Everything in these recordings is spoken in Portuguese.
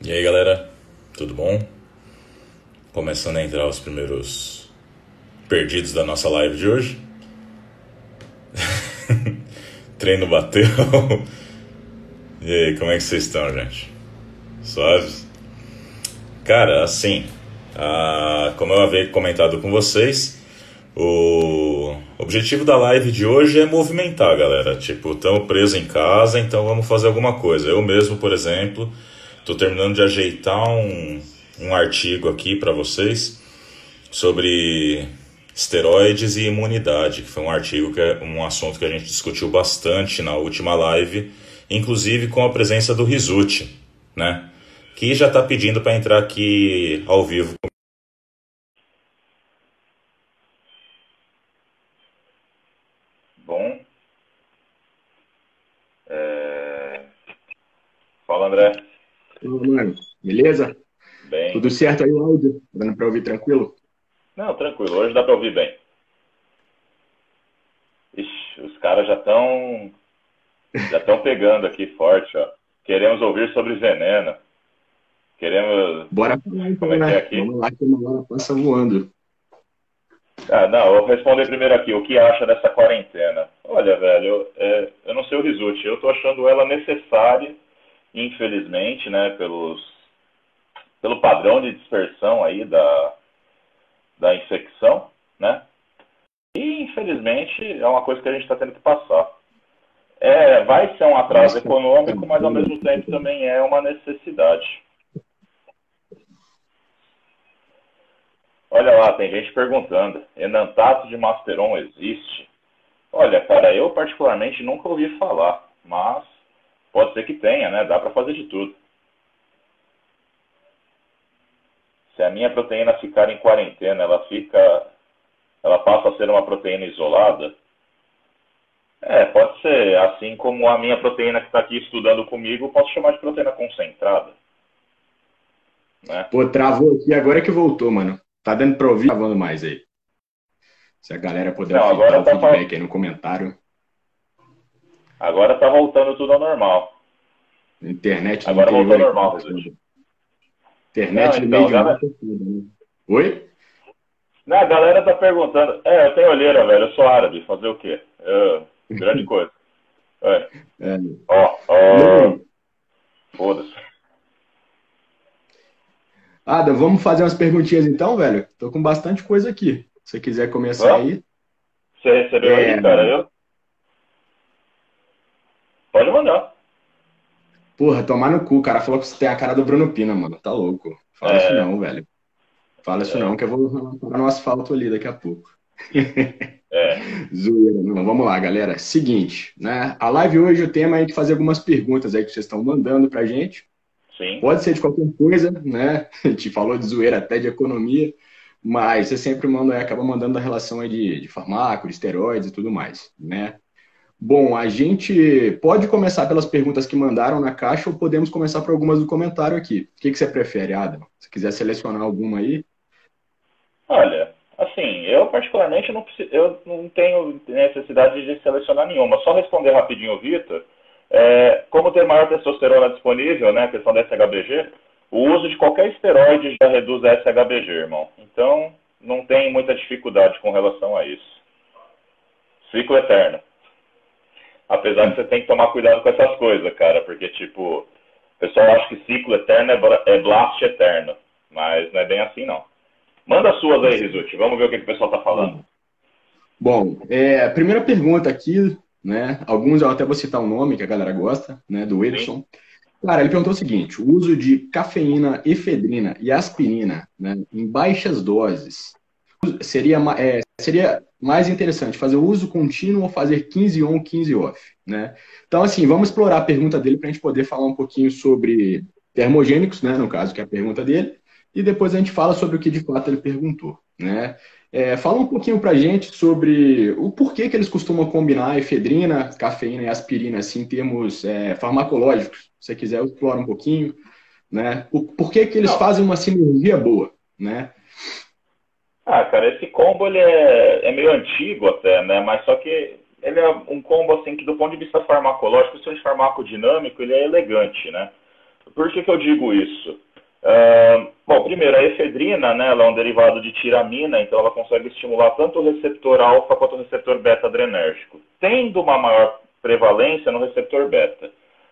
E aí galera, tudo bom? Começando a entrar os primeiros perdidos da nossa live de hoje. Treino bateu. e aí, como é que vocês estão, gente? Suaves? Cara, assim, como eu havia comentado com vocês, o objetivo da live de hoje é movimentar, galera. Tipo, estamos presos em casa, então vamos fazer alguma coisa. Eu mesmo, por exemplo, estou terminando de ajeitar um, um artigo aqui para vocês sobre esteroides e imunidade, que foi um artigo que é um assunto que a gente discutiu bastante na última live, inclusive com a presença do Rizuti, né? Que já está pedindo para entrar aqui ao vivo. Bom. É... Fala, André. Fala, mano. Beleza? Bem. Tudo certo aí o áudio? Dando para ouvir tranquilo? Não, tranquilo. Hoje dá para ouvir bem. Ixi, os caras já estão já estão pegando aqui forte, ó. Queremos ouvir sobre veneno. Queremos. Bora falar então, Como é que né? é aqui? Vamos lá que uma hora passa voando. Ah, não, eu vou responder primeiro aqui. O que acha dessa quarentena? Olha, velho, eu, é, eu não sei o Rizuti. Eu tô achando ela necessária, infelizmente, né, pelos, pelo padrão de dispersão aí da, da infecção, né? E, infelizmente, é uma coisa que a gente está tendo que passar. É, vai ser um atraso econômico, mas ao mesmo tempo também é uma necessidade. Olha lá, tem gente perguntando: enantato de Masteron existe? Olha, cara, eu particularmente nunca ouvi falar, mas pode ser que tenha, né? Dá para fazer de tudo. Se a minha proteína ficar em quarentena, ela fica, ela passa a ser uma proteína isolada? É, pode ser. Assim como a minha proteína que está aqui estudando comigo, eu posso chamar de proteína concentrada. Né? Pô, travou aqui agora que voltou, mano. Tá dando pra ouvir? Travando mais aí. Se a galera puder Não, agora o tá feedback aí no comentário. Agora está voltando tudo ao normal. Internet Agora voltou ao normal, tá foda. Internet Não, no então, meio de galera- mata é foda, né? Oi? Não, a galera tá perguntando. É, eu tenho olheira, velho. Eu sou árabe. Fazer o quê? Eu- grande coisa. É. É. Ó, ó. Foda-se. Ada, vamos fazer umas perguntinhas então, velho? Tô com bastante coisa aqui. Se você quiser começar Vamos? aí. Você recebeu É. aí, cara? Eu? Pode mandar. Porra, tomar no cu. O cara falou que você tem a cara do Bruno Pina, mano. Tá louco. Fala É. isso não, velho. Fala isso É. não, que eu vou parar no asfalto ali daqui a pouco. É. Zoeira. Não, vamos lá, galera. Seguinte, né? A live hoje, o tema é de fazer algumas perguntas aí que vocês estão mandando pra gente. Sim. Pode ser de qualquer coisa, né? A gente falou de zoeira até de economia, mas você sempre manda, acaba mandando a relação aí de, de farmaco, de esteroides e tudo mais, né? Bom, a gente pode começar pelas perguntas que mandaram na caixa ou podemos começar por algumas do comentário aqui. O que, que você prefere, Adam? Se quiser selecionar alguma aí. Olha, assim, eu particularmente não, eu não tenho necessidade de selecionar nenhuma. Só responder rapidinho Vitor. É, como ter maior testosterona disponível, né, a questão da SHBG, o uso de qualquer esteroide já reduz a SHBG, irmão. Então, não tem muita dificuldade com relação a isso. Ciclo eterno. Apesar que você tem que tomar cuidado com essas coisas, cara, porque, tipo, o pessoal acha que ciclo eterno é, é blast eterno, mas não é bem assim, não. Manda as suas aí, Rizuti. Vamos ver o que, o pessoal tá falando. Bom, é, primeira pergunta aqui, né? Alguns eu até vou citar o nome que a galera gosta, né? Do Edson. Cara, ele perguntou o seguinte: o uso de cafeína, efedrina e aspirina, né, em baixas doses seria, é, seria mais interessante fazer o uso contínuo ou fazer 15 on, 15 off, né? Então, assim, vamos explorar a pergunta dele para a gente poder falar um pouquinho sobre termogênicos, né? No caso, que é a pergunta dele, e depois a gente fala sobre o que de fato ele perguntou, né? É, fala um pouquinho pra gente sobre o porquê que eles costumam combinar efedrina, cafeína e aspirina, assim, em termos é, farmacológicos. Se você quiser, eu exploro um pouquinho, né? O porquê que eles Não. fazem uma sinergia boa, né? Ah, cara, esse combo ele é, é meio antigo até, né? Mas só que ele é um combo assim que do ponto de vista farmacológico, principalmente farmacodinâmico, ele é elegante, né? por que, que eu digo isso? Uh, bom, primeiro, a efedrina, né, ela é um derivado de tiramina, então ela consegue estimular tanto o receptor alfa quanto o receptor beta adrenérgico, tendo uma maior prevalência no receptor beta.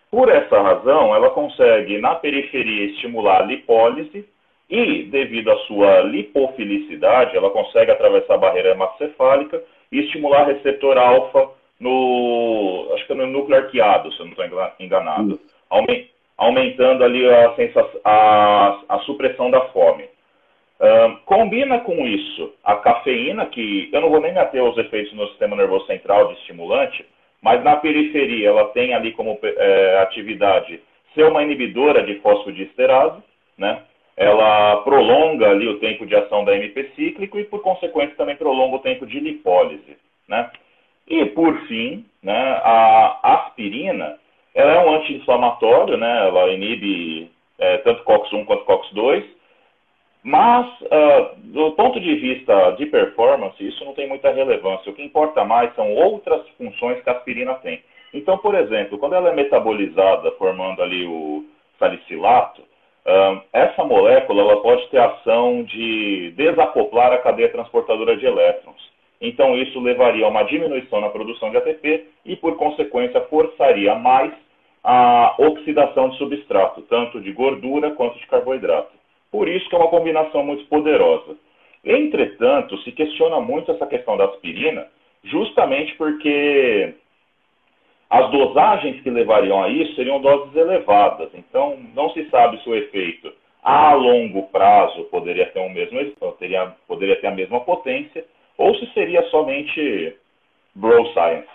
Por essa razão, ela consegue, na periferia, estimular a lipólise e, devido à sua lipofilicidade, ela consegue atravessar a barreira hematocefálica e estimular receptor alfa no, acho que é no núcleo arqueado, se eu não estou enganado, aumentando ali a, a, a supressão da fome. combina com isso a cafeína, que eu não vou nem me ater aos efeitos no sistema nervoso central de estimulante, mas na periferia ela tem ali como é, atividade ser uma inibidora de fosfodiesterase, né? Ela prolonga ali o tempo de ação da MP cíclico e, por consequência, também prolonga o tempo de lipólise, né? E, por fim, né, a aspirina, ela é um anti-inflamatório, né? Ela inibe é, tanto COX-1 quanto COX-2, mas, uh, do ponto de vista de performance, isso não tem muita relevância. O que importa mais são outras funções que a aspirina tem. Então, por exemplo, quando ela é metabolizada formando ali o salicilato, essa molécula ela pode ter ação de desacoplar a cadeia transportadora de elétrons. Então, isso levaria a uma diminuição na produção de ATP e, por consequência, forçaria mais a oxidação de substrato, tanto de gordura quanto de carboidrato. Por isso que é uma combinação muito poderosa. Entretanto, se questiona muito essa questão da aspirina, justamente porque as dosagens que levariam a isso seriam doses elevadas. Então, não se sabe se o efeito a longo prazo poderia ter o mesmo teria, poderia ter a mesma potência, ou se seria somente bro science.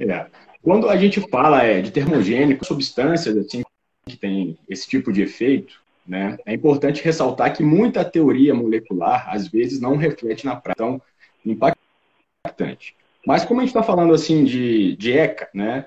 É. Quando a gente fala é, de termogênicos, substâncias assim que tem esse tipo de efeito, né? É importante ressaltar que muita teoria molecular, às vezes, não reflete na prática. Então, impactante. Mas como a gente está falando assim de, de ECA, né?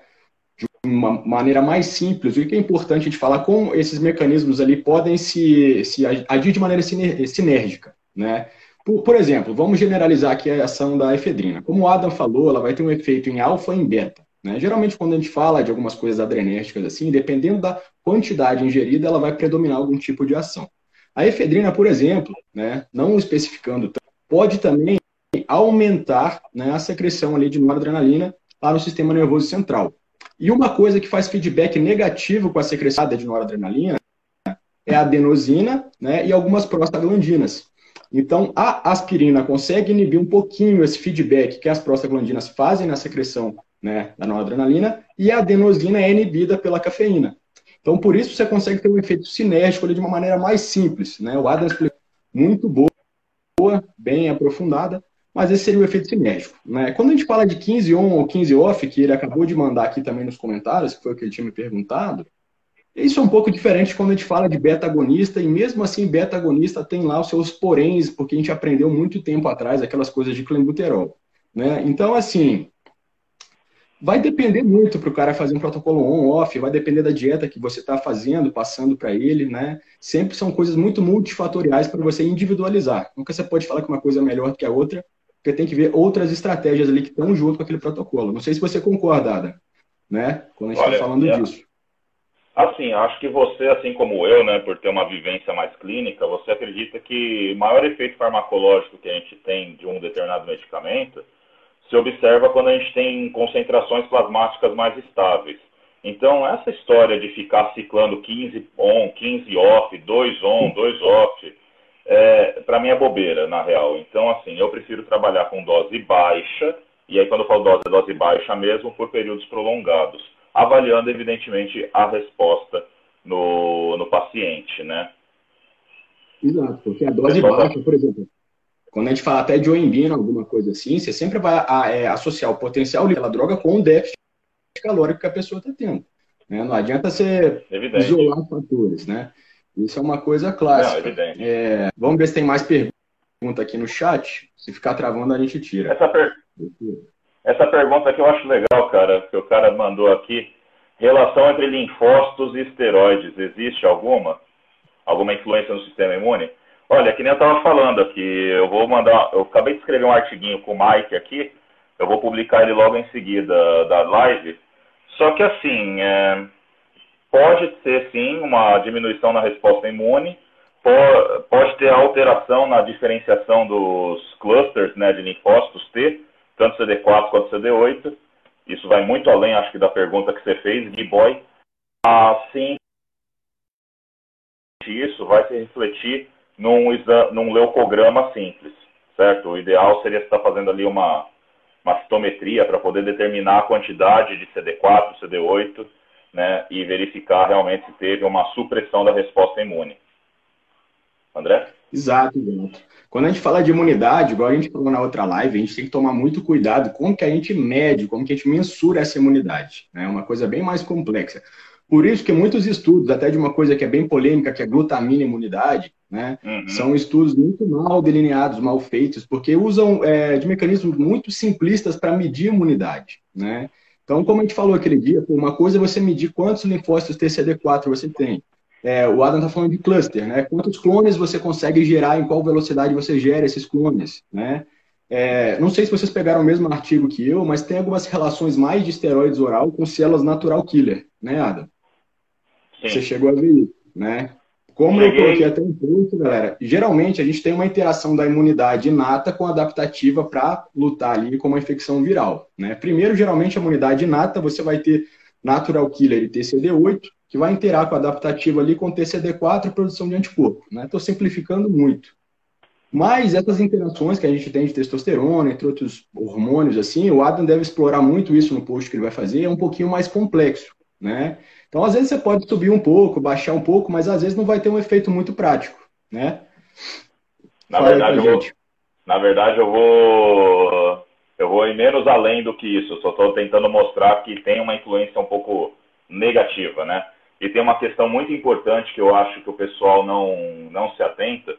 de uma maneira mais simples, o que é importante a gente falar, como esses mecanismos ali podem se, se agir de maneira sinérgica. Né? Por, por, exemplo, vamos generalizar aqui a ação da efedrina. Como o Adam falou, ela vai ter um efeito em alfa e em beta. Né? Geralmente, quando a gente fala de algumas coisas adrenérgicas assim, dependendo da quantidade ingerida, ela vai predominar algum tipo de ação. A efedrina, por exemplo, né, não especificando, pode também aumentar né, a secreção ali de noradrenalina lá no sistema nervoso central. E uma coisa que faz feedback negativo com a secreção de noradrenalina é a adenosina né, e algumas prostaglandinas. Então, a aspirina consegue inibir um pouquinho esse feedback que as prostaglandinas fazem na secreção né, da noradrenalina, e a adenosina é inibida pela cafeína. Então, por isso, você consegue ter um efeito sinérgico ali de uma maneira mais simples. Né? O Adam explicou muito boa, bem aprofundada, mas esse seria o efeito sinérgico. Né? Quando a gente fala de 15 on ou 15 off, que ele acabou de mandar aqui também nos comentários, que foi o que ele tinha me perguntado, isso é um pouco diferente quando a gente fala de beta-agonista, e mesmo assim, beta-agonista tem lá os seus poréns, porque a gente aprendeu muito tempo atrás aquelas coisas de clenbuterol. Né? Então, assim, Vai depender muito para o cara fazer um protocolo on-off, vai depender da dieta que você está fazendo, passando para ele, né? Sempre são coisas muito multifatoriais para você individualizar. Nunca você pode falar que uma coisa é melhor do que a outra, porque tem que ver outras estratégias ali que estão junto com aquele protocolo. Não sei se você concorda, Ada, né? Quando a gente está falando é... disso. Assim, acho que você, assim como eu, né, por ter uma vivência mais clínica, você acredita que o maior efeito farmacológico que a gente tem de um determinado medicamento se observa quando a gente tem concentrações plasmáticas mais estáveis. Então, essa história de ficar ciclando 15 on, 15 off, 2 on, 2 off, é, para mim é bobeira, na real. Então, assim, eu prefiro trabalhar com dose baixa, e aí quando eu falo dose, é dose baixa mesmo, por períodos prolongados, avaliando, evidentemente, a resposta no, no paciente, né? Exato, porque a dose baixa, por exemplo, quando a gente fala até de oembina, alguma coisa assim, você sempre vai é, associar o potencial daquela droga com o déficit calórico que a pessoa está tendo. Né? Não adianta você evidente. isolar fatores, né? Isso é uma coisa clássica. Não, é, vamos ver se tem mais pergunta aqui no chat. Se ficar travando, a gente tira. Essa, per... Essa pergunta que eu acho legal, cara, que o cara mandou aqui. Relação entre linfócitos e esteroides, existe alguma? Alguma influência no sistema imune? Olha, que nem eu estava falando aqui, eu vou mandar. Eu acabei de escrever um artiguinho com o Mike aqui, eu vou publicar ele logo em seguida da live. Só que assim, é, pode ser sim uma diminuição na resposta imune, pode ter alteração na diferenciação dos clusters né, de linfócitos T, tanto CD4 quanto CD8. Isso vai muito além, acho que, da pergunta que você fez, Gui Boy. Assim, isso vai se refletir num, num leucograma simples, certo? O ideal seria estar fazendo ali uma, uma citometria para poder determinar a quantidade de CD4, CD8, né, e verificar realmente se teve uma supressão da resposta imune. André? Exato, exato. Quando a gente fala de imunidade, igual a gente falou na outra live, a gente tem que tomar muito cuidado com que a gente mede, como que a gente mensura essa imunidade. É né? uma coisa bem mais complexa. Por isso que muitos estudos, até de uma coisa que é bem polêmica, que é glutamina imunidade, né, uhum. são estudos muito mal delineados, mal feitos, porque usam é, de mecanismos muito simplistas para medir imunidade. Né? Então, como a gente falou aquele dia, uma coisa é você medir quantos linfócitos TCD4 você tem. É, o Adam está falando de cluster, né? Quantos clones você consegue gerar, em qual velocidade você gera esses clones, né? É, não sei se vocês pegaram o mesmo artigo que eu, mas tem algumas relações mais de esteroides oral com células natural killer, né, Adam? Sim. Você chegou a ver isso, né? Como Cheguei. eu coloquei até um ponto, galera, geralmente a gente tem uma interação da imunidade inata com a adaptativa para lutar ali com uma infecção viral, né? Primeiro, geralmente a imunidade inata, você vai ter natural killer e TCD8, que vai interar com a adaptativa ali com TCD4 e produção de anticorpo. Estou né? simplificando muito. Mas essas interações que a gente tem de testosterona, entre outros hormônios, assim, o Adam deve explorar muito isso no post que ele vai fazer, é um pouquinho mais complexo, né? Então, às vezes você pode subir um pouco, baixar um pouco, mas às vezes não vai ter um efeito muito prático, né? Na verdade, eu vou, na verdade, eu vou, eu vou ir menos além do que isso. Eu só estou tentando mostrar que tem uma influência um pouco negativa, né? E tem uma questão muito importante que eu acho que o pessoal não, não se atenta,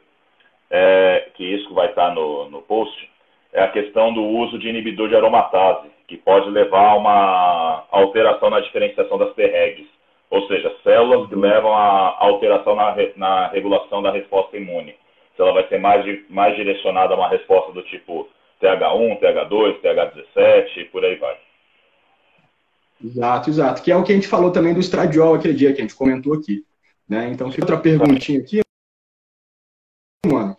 é, que isso vai estar no, no post, é a questão do uso de inibidor de aromatase, que pode levar a uma alteração na diferenciação das Tregs, ou seja, células que levam a alteração na, na regulação da resposta imune. Se ela vai ser mais, mais direcionada a uma resposta do tipo TH1, TH2, TH17 e por aí vai. Exato, exato. Que é o que a gente falou também do estradiol aquele dia que a gente comentou aqui. Né? Então, fica outra perguntinha aqui, mano.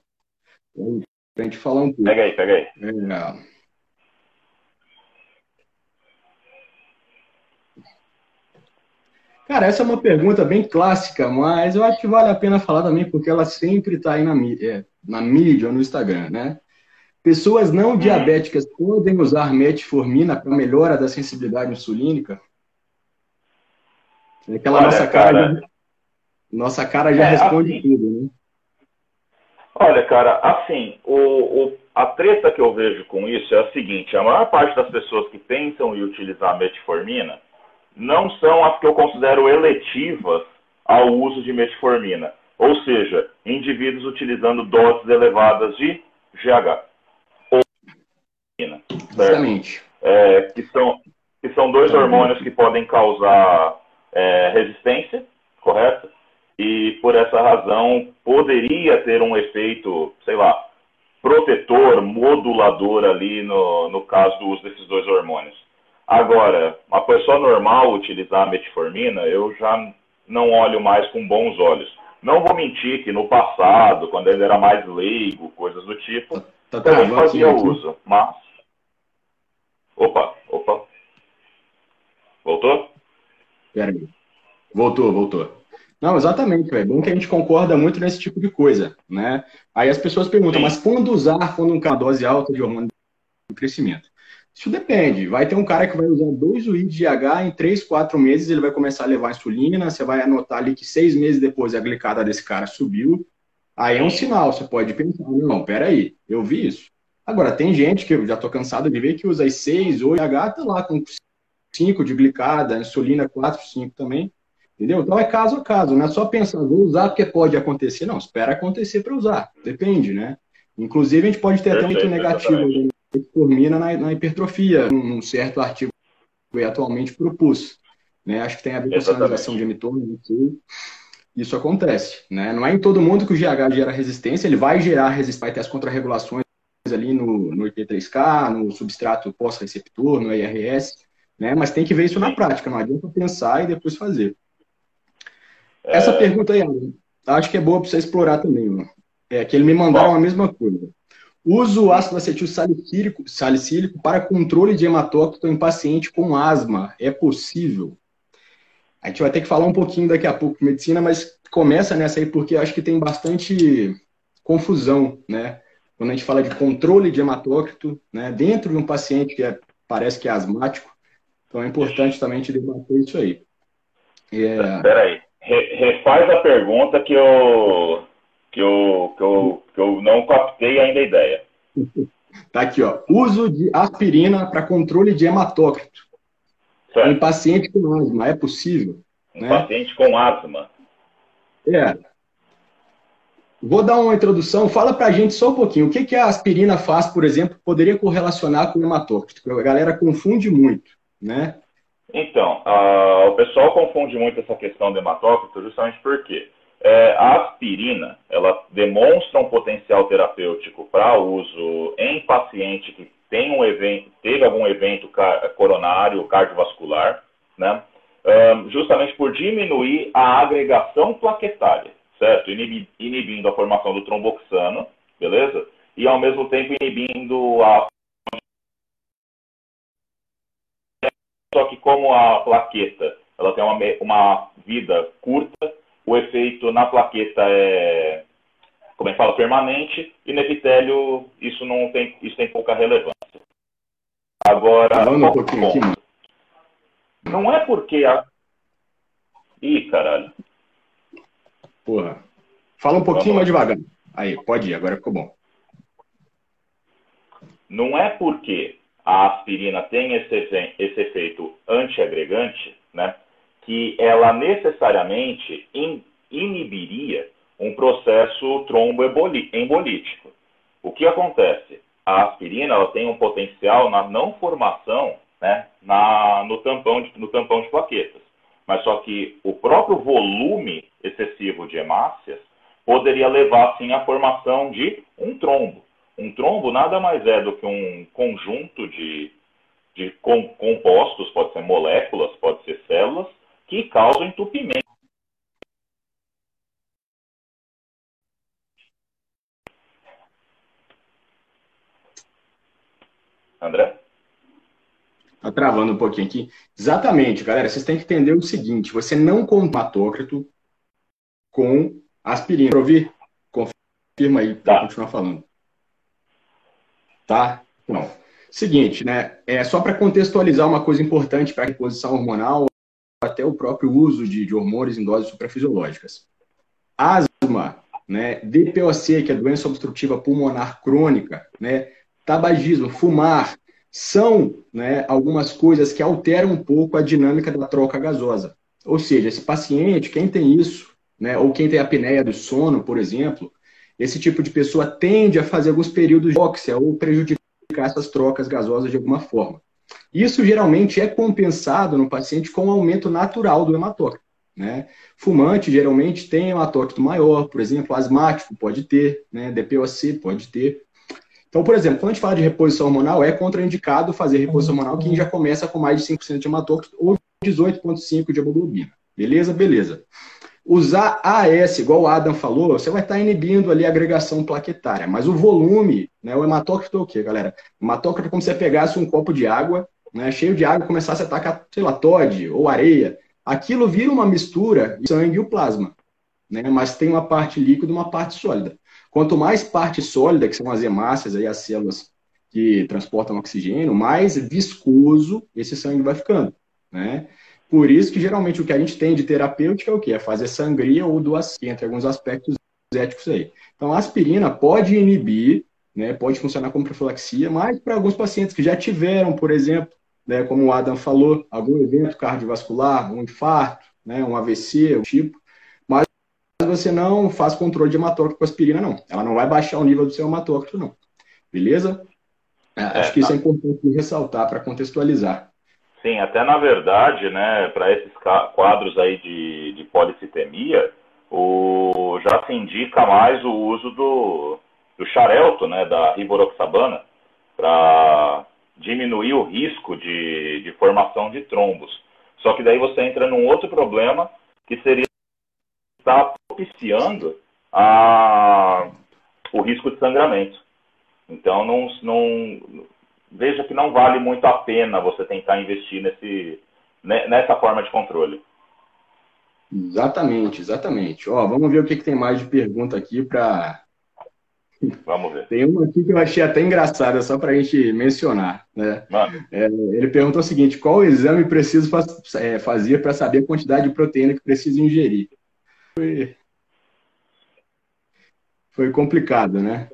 Pra gente falar um pouco. Pega aí, pega aí. É... Cara, essa é uma pergunta bem clássica, mas eu acho que vale a pena falar também, porque ela sempre está aí na, é, na mídia ou no Instagram, né? Pessoas não diabéticas podem usar metformina para melhora da sensibilidade insulínica? Aquela Olha, nossa cara, cara já, nossa cara já é, responde assim, tudo, né? Olha, cara, assim, o, o, a treta que eu vejo com isso é a seguinte: a maior parte das pessoas que pensam em utilizar metformina não são as que eu considero eletivas ao uso de metformina, ou seja, indivíduos utilizando doses elevadas de GH. Exatamente. É, que, são, que são dois hormônios que podem causar é, resistência, correto? E por essa razão poderia ter um efeito, sei lá, protetor, modulador ali no, no caso do uso desses dois hormônios. Agora, uma pessoa normal utilizar a metformina, eu já não olho mais com bons olhos. Não vou mentir que no passado, quando ele era mais leigo, coisas do tipo, tá, tá também fazia aqui, uso, mas Opa, opa. Voltou? Peraí. Voltou, voltou. Não, exatamente, é bom que a gente concorda muito nesse tipo de coisa, né? Aí as pessoas perguntam, Sim. mas quando usar quando uma dose alta de hormônio de crescimento? Isso depende. Vai ter um cara que vai usar dois UI de H em três, quatro meses, ele vai começar a levar insulina, você vai anotar ali que seis meses depois a glicada desse cara subiu. Aí é um sinal, você pode pensar, não, peraí, eu vi isso. Agora, tem gente que eu já estou cansado de ver que usa as 6, 8, H tá lá com 5 de glicada, insulina 4, 5 também. Entendeu? Então é caso a caso, não é só pensar, vou usar porque pode acontecer. Não, espera acontecer para usar. Depende, né? Inclusive, a gente pode ter Perfeito, até muito negativo de metformina na, na hipertrofia, um certo artigo que atualmente propus. Né? Acho que tem a ver com a sinalização de emitor, isso acontece. Né? Não é em todo mundo que o GH gera resistência, ele vai gerar resistência, vai ter as contrarregulações ali no, no IP3K, no substrato pós-receptor, no IRS, né? Mas tem que ver isso na prática, não adianta pensar e depois fazer. Essa é... pergunta aí, acho que é boa para você explorar também, mano. É que eles me mandaram Bom. a mesma coisa. Uso ácido acetil salicílico, salicílico para controle de hematócrito em paciente com asma. É possível? A gente vai ter que falar um pouquinho daqui a pouco de medicina, mas começa nessa aí porque acho que tem bastante confusão, né? Quando a gente fala de controle de hematócrito, né, dentro de um paciente que é, parece que é asmático, então é importante também a gente debater isso aí. É... Peraí, Re, refaz a pergunta que eu, que, eu, que, eu, que eu não captei ainda a ideia. Tá aqui, ó. Uso de aspirina para controle de hematócrito. Certo. Em paciente com asma, é possível? Em né? paciente com asma. É. Vou dar uma introdução. Fala pra gente só um pouquinho. O que, que a aspirina faz, por exemplo, poderia correlacionar com o hematócrito? A galera confunde muito, né? Então, a, o pessoal confunde muito essa questão do hematócrito justamente porque é, a aspirina ela demonstra um potencial terapêutico para uso em paciente que tem um evento, teve algum evento coronário cardiovascular, né? justamente por diminuir a agregação plaquetária, certo? Inibindo a formação do tromboxano, beleza? E ao mesmo tempo inibindo a Só que como a plaqueta ela tem uma, uma vida curta, o efeito na plaqueta é, como é que fala, permanente, e no epitélio isso não tem, isso tem pouca relevância. Agora, um bom, aqui, não é porque a. Ih, caralho. Porra. Fala um pouquinho mais devagar. Aí, pode ir, agora ficou bom. Não é porque a aspirina tem esse, esse efeito antiagregante, né, que ela necessariamente in, inibiria um processo tromboembolítico. O que acontece? A aspirina ela tem um potencial na não formação né, na, no, tampão de, no tampão de plaquetas. Mas só que o próprio volume excessivo de hemácias poderia levar, sim, à formação de um trombo. Um trombo nada mais é do que um conjunto de, de compostos, pode ser moléculas, pode ser células, que causam entupimento. André? Tá travando um pouquinho aqui. Exatamente, galera. Vocês têm que entender o seguinte: você não compatócrito com aspirina. Para ouvir? Confirma aí para tá. continuar falando. Tá? Então, seguinte, né? É só para contextualizar uma coisa importante para a reposição hormonal, até o próprio uso de, de hormônios em doses suprafisiológicas. Asma, né? DPOC, que é doença obstrutiva pulmonar crônica, né? Tabagismo, fumar, são né, algumas coisas que alteram um pouco a dinâmica da troca gasosa. Ou seja, esse paciente, quem tem isso, né, ou quem tem apneia do sono, por exemplo, esse tipo de pessoa tende a fazer alguns períodos de óxia ou prejudicar essas trocas gasosas de alguma forma. Isso geralmente é compensado no paciente com um aumento natural do hematócrito. Né? Fumante geralmente tem hematócrito maior, por exemplo, asmático pode ter, né? DPOC pode ter. Então, por exemplo, quando a gente fala de reposição hormonal, é contraindicado fazer reposição hormonal quem já começa com mais de 5% de hematócrito ou 18,5% de hemoglobina. Beleza? Beleza. Usar AS, igual o Adam falou, você vai estar inibindo ali a agregação plaquetária, mas o volume, né, o hematócrito é o quê, galera? O hematócrito é como se você pegasse um copo de água, né, cheio de água começasse a atacar, sei lá, Todd ou areia. Aquilo vira uma mistura de sangue e o plasma, né, mas tem uma parte líquida e uma parte sólida. Quanto mais parte sólida, que são as hemácias, aí, as células que transportam oxigênio, mais viscoso esse sangue vai ficando, né? Por isso que geralmente o que a gente tem de terapêutica é o quê? É fazer sangria ou doação, entre alguns aspectos éticos aí. Então a aspirina pode inibir, né, pode funcionar como profilaxia, mas para alguns pacientes que já tiveram, por exemplo, né, como o Adam falou, algum evento cardiovascular, um infarto, né, um AVC, um tipo, mas você não faz controle de hematócrito com aspirina, não. Ela não vai baixar o nível do seu hematócrito, não. Beleza? É, acho que isso é importante ressaltar para contextualizar. Sim, até na verdade, né, para esses quadros aí de, de policitemia, o, já se indica mais o uso do, do xarelto, né, da riboroxabana, para diminuir o risco de, de formação de trombos. Só que daí você entra num outro problema, que seria está propiciando a, o risco de sangramento. Então, não, não, veja que não vale muito a pena você tentar investir nesse, nessa forma de controle. Exatamente, exatamente. Ó, vamos ver o que, que tem mais de pergunta aqui para. Vamos ver. Tem uma aqui que eu achei até engraçada, só para a gente mencionar. Né? É, ele perguntou o seguinte: qual exame preciso é, fazer para saber a quantidade de proteína que preciso ingerir? Foi, foi complicado, né?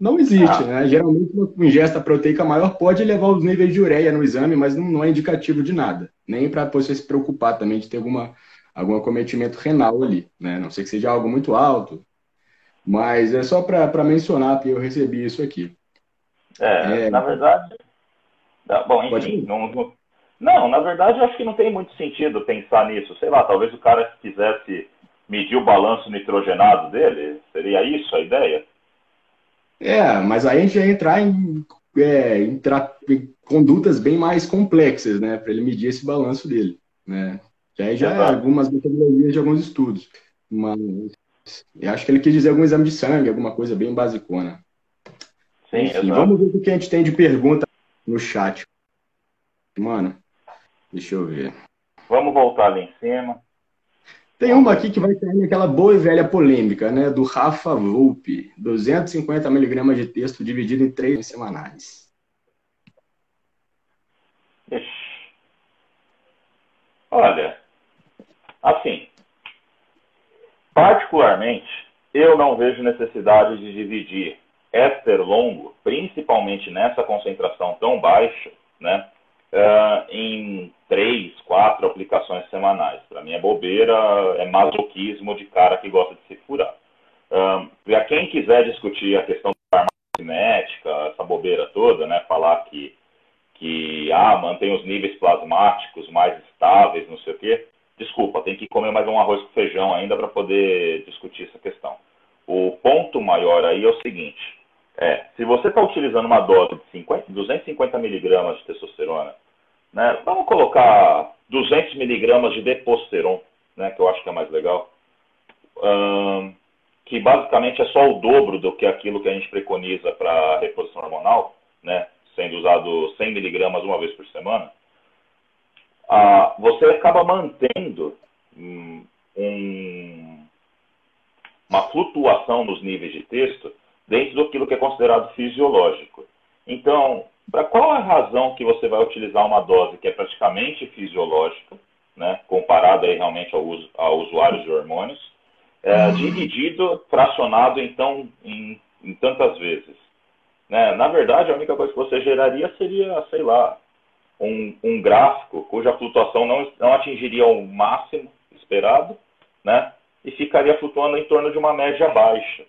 Não existe, ah. né? Geralmente uma ingesta proteica maior pode levar os níveis de ureia no exame, mas não, não é indicativo de nada. Nem para você se preocupar também de ter alguma algum acometimento renal ali, né? Não sei que seja algo muito alto, mas é só para mencionar que eu recebi isso aqui. É, é... na verdade. Bom, enfim, não, não, na verdade eu acho que não tem muito sentido pensar nisso. Sei lá, talvez o cara quisesse medir o balanço nitrogenado dele, seria isso a ideia? É, mas aí a gente ia entrar em, é, em, em condutas bem mais complexas, né, para ele medir esse balanço dele, né? Que aí já é algumas metodologias de alguns estudos. Mas eu acho que ele quis dizer algum exame de sangue, alguma coisa bem basicona. Sim, Enfim, vamos ver o que a gente tem de pergunta no chat. Mano, deixa eu ver. Vamos voltar ali em cima. Tem uma aqui que vai cair naquela boa e velha polêmica, né? Do Rafa Volpe. 250 miligramas de texto dividido em três semanais. Olha, Assim, particularmente, eu não vejo necessidade de dividir éster longo, principalmente nessa concentração tão baixa, né, uh, em três, quatro aplicações semanais. Para mim é bobeira, é masoquismo de cara que gosta de se furar. Uh, Para quem quiser discutir a questão da farmacocinética, essa bobeira toda, né, falar que, que ah, mantém os níveis plasmáticos mais estáveis, não sei o quê, desculpa, tem que comer mais um arroz com feijão ainda para poder discutir essa questão. O ponto maior aí é o seguinte: é, se você está utilizando uma dose de 50, 250 miligramas de testosterona, né, vamos colocar 200 miligramas de deposteron, né, que eu acho que é mais legal, hum, que basicamente é só o dobro do que aquilo que a gente preconiza para reposição hormonal, né, sendo usado 100 miligramas uma vez por semana você acaba mantendo um, uma flutuação nos níveis de texto dentro daquilo que é considerado fisiológico. Então, para qual a razão que você vai utilizar uma dose que é praticamente fisiológica, né, comparada aí realmente ao, uso, ao usuário de hormônios, é, uhum. dividido, fracionado então em, em tantas vezes? Né? Na verdade, a única coisa que você geraria seria, sei lá, um, um gráfico cuja flutuação não, não atingiria o máximo esperado, né? E ficaria flutuando em torno de uma média baixa.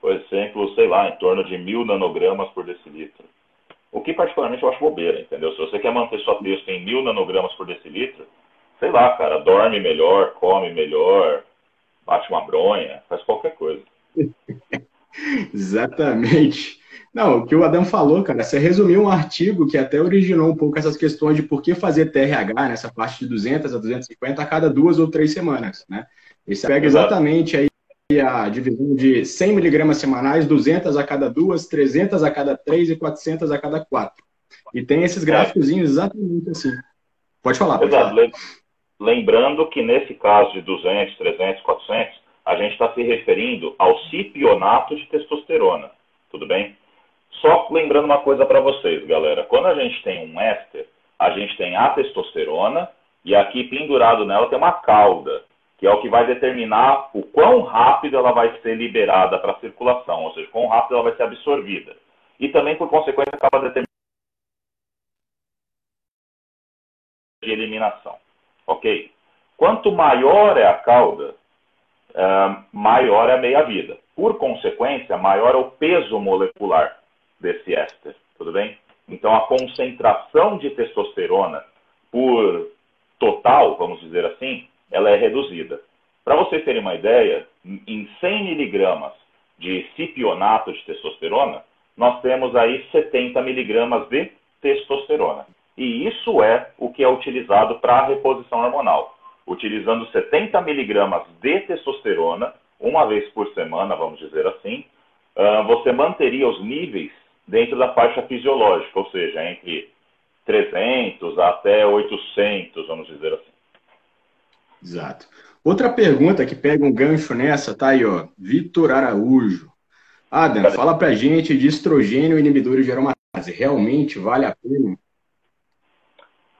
Por exemplo, sei lá, em torno de mil nanogramas por decilitro. O que particularmente eu acho bobeira, entendeu? Se você quer manter sua texto em mil nanogramas por decilitro, sei lá, cara, dorme melhor, come melhor, bate uma bronha, faz qualquer coisa. Exatamente. Não, o que o Adam falou, cara, você resumiu um artigo que até originou um pouco essas questões de por que fazer TRH nessa parte de 200 a 250 a cada duas ou três semanas, né? Esse pega exatamente aí a divisão de 100 miligramas semanais, 200 a cada duas, 300 a cada três e 400 a cada quatro. E tem esses gráficos exatamente assim. Pode falar, pode Exato. falar. Lembrando que nesse caso de 200, 300, 400, a gente está se referindo ao cipionato de testosterona, tudo bem? Só lembrando uma coisa para vocês, galera. Quando a gente tem um éster, a gente tem a testosterona e aqui pendurado nela tem uma cauda, que é o que vai determinar o quão rápido ela vai ser liberada para a circulação, ou seja, quão rápido ela vai ser absorvida. E também, por consequência, acaba determinando de eliminação. Ok? Quanto maior é a cauda, uh, maior é a meia-vida. Por consequência, maior é o peso molecular desse éster, tudo bem? Então a concentração de testosterona por total, vamos dizer assim, ela é reduzida. Para vocês terem uma ideia, em 100 miligramas de cipionato de testosterona, nós temos aí 70 miligramas de testosterona. E isso é o que é utilizado para a reposição hormonal. utilizando 70 miligramas de testosterona, uma vez por semana, vamos dizer assim, uh, você manteria os níveis dentro da faixa fisiológica, ou seja, entre 300 até 800, vamos dizer assim. Exato. Outra pergunta que pega um gancho nessa, tá aí, ó. Vitor Araújo. Adam, fala pra gente de estrogênio inibidores de aromatase. Realmente vale a pena?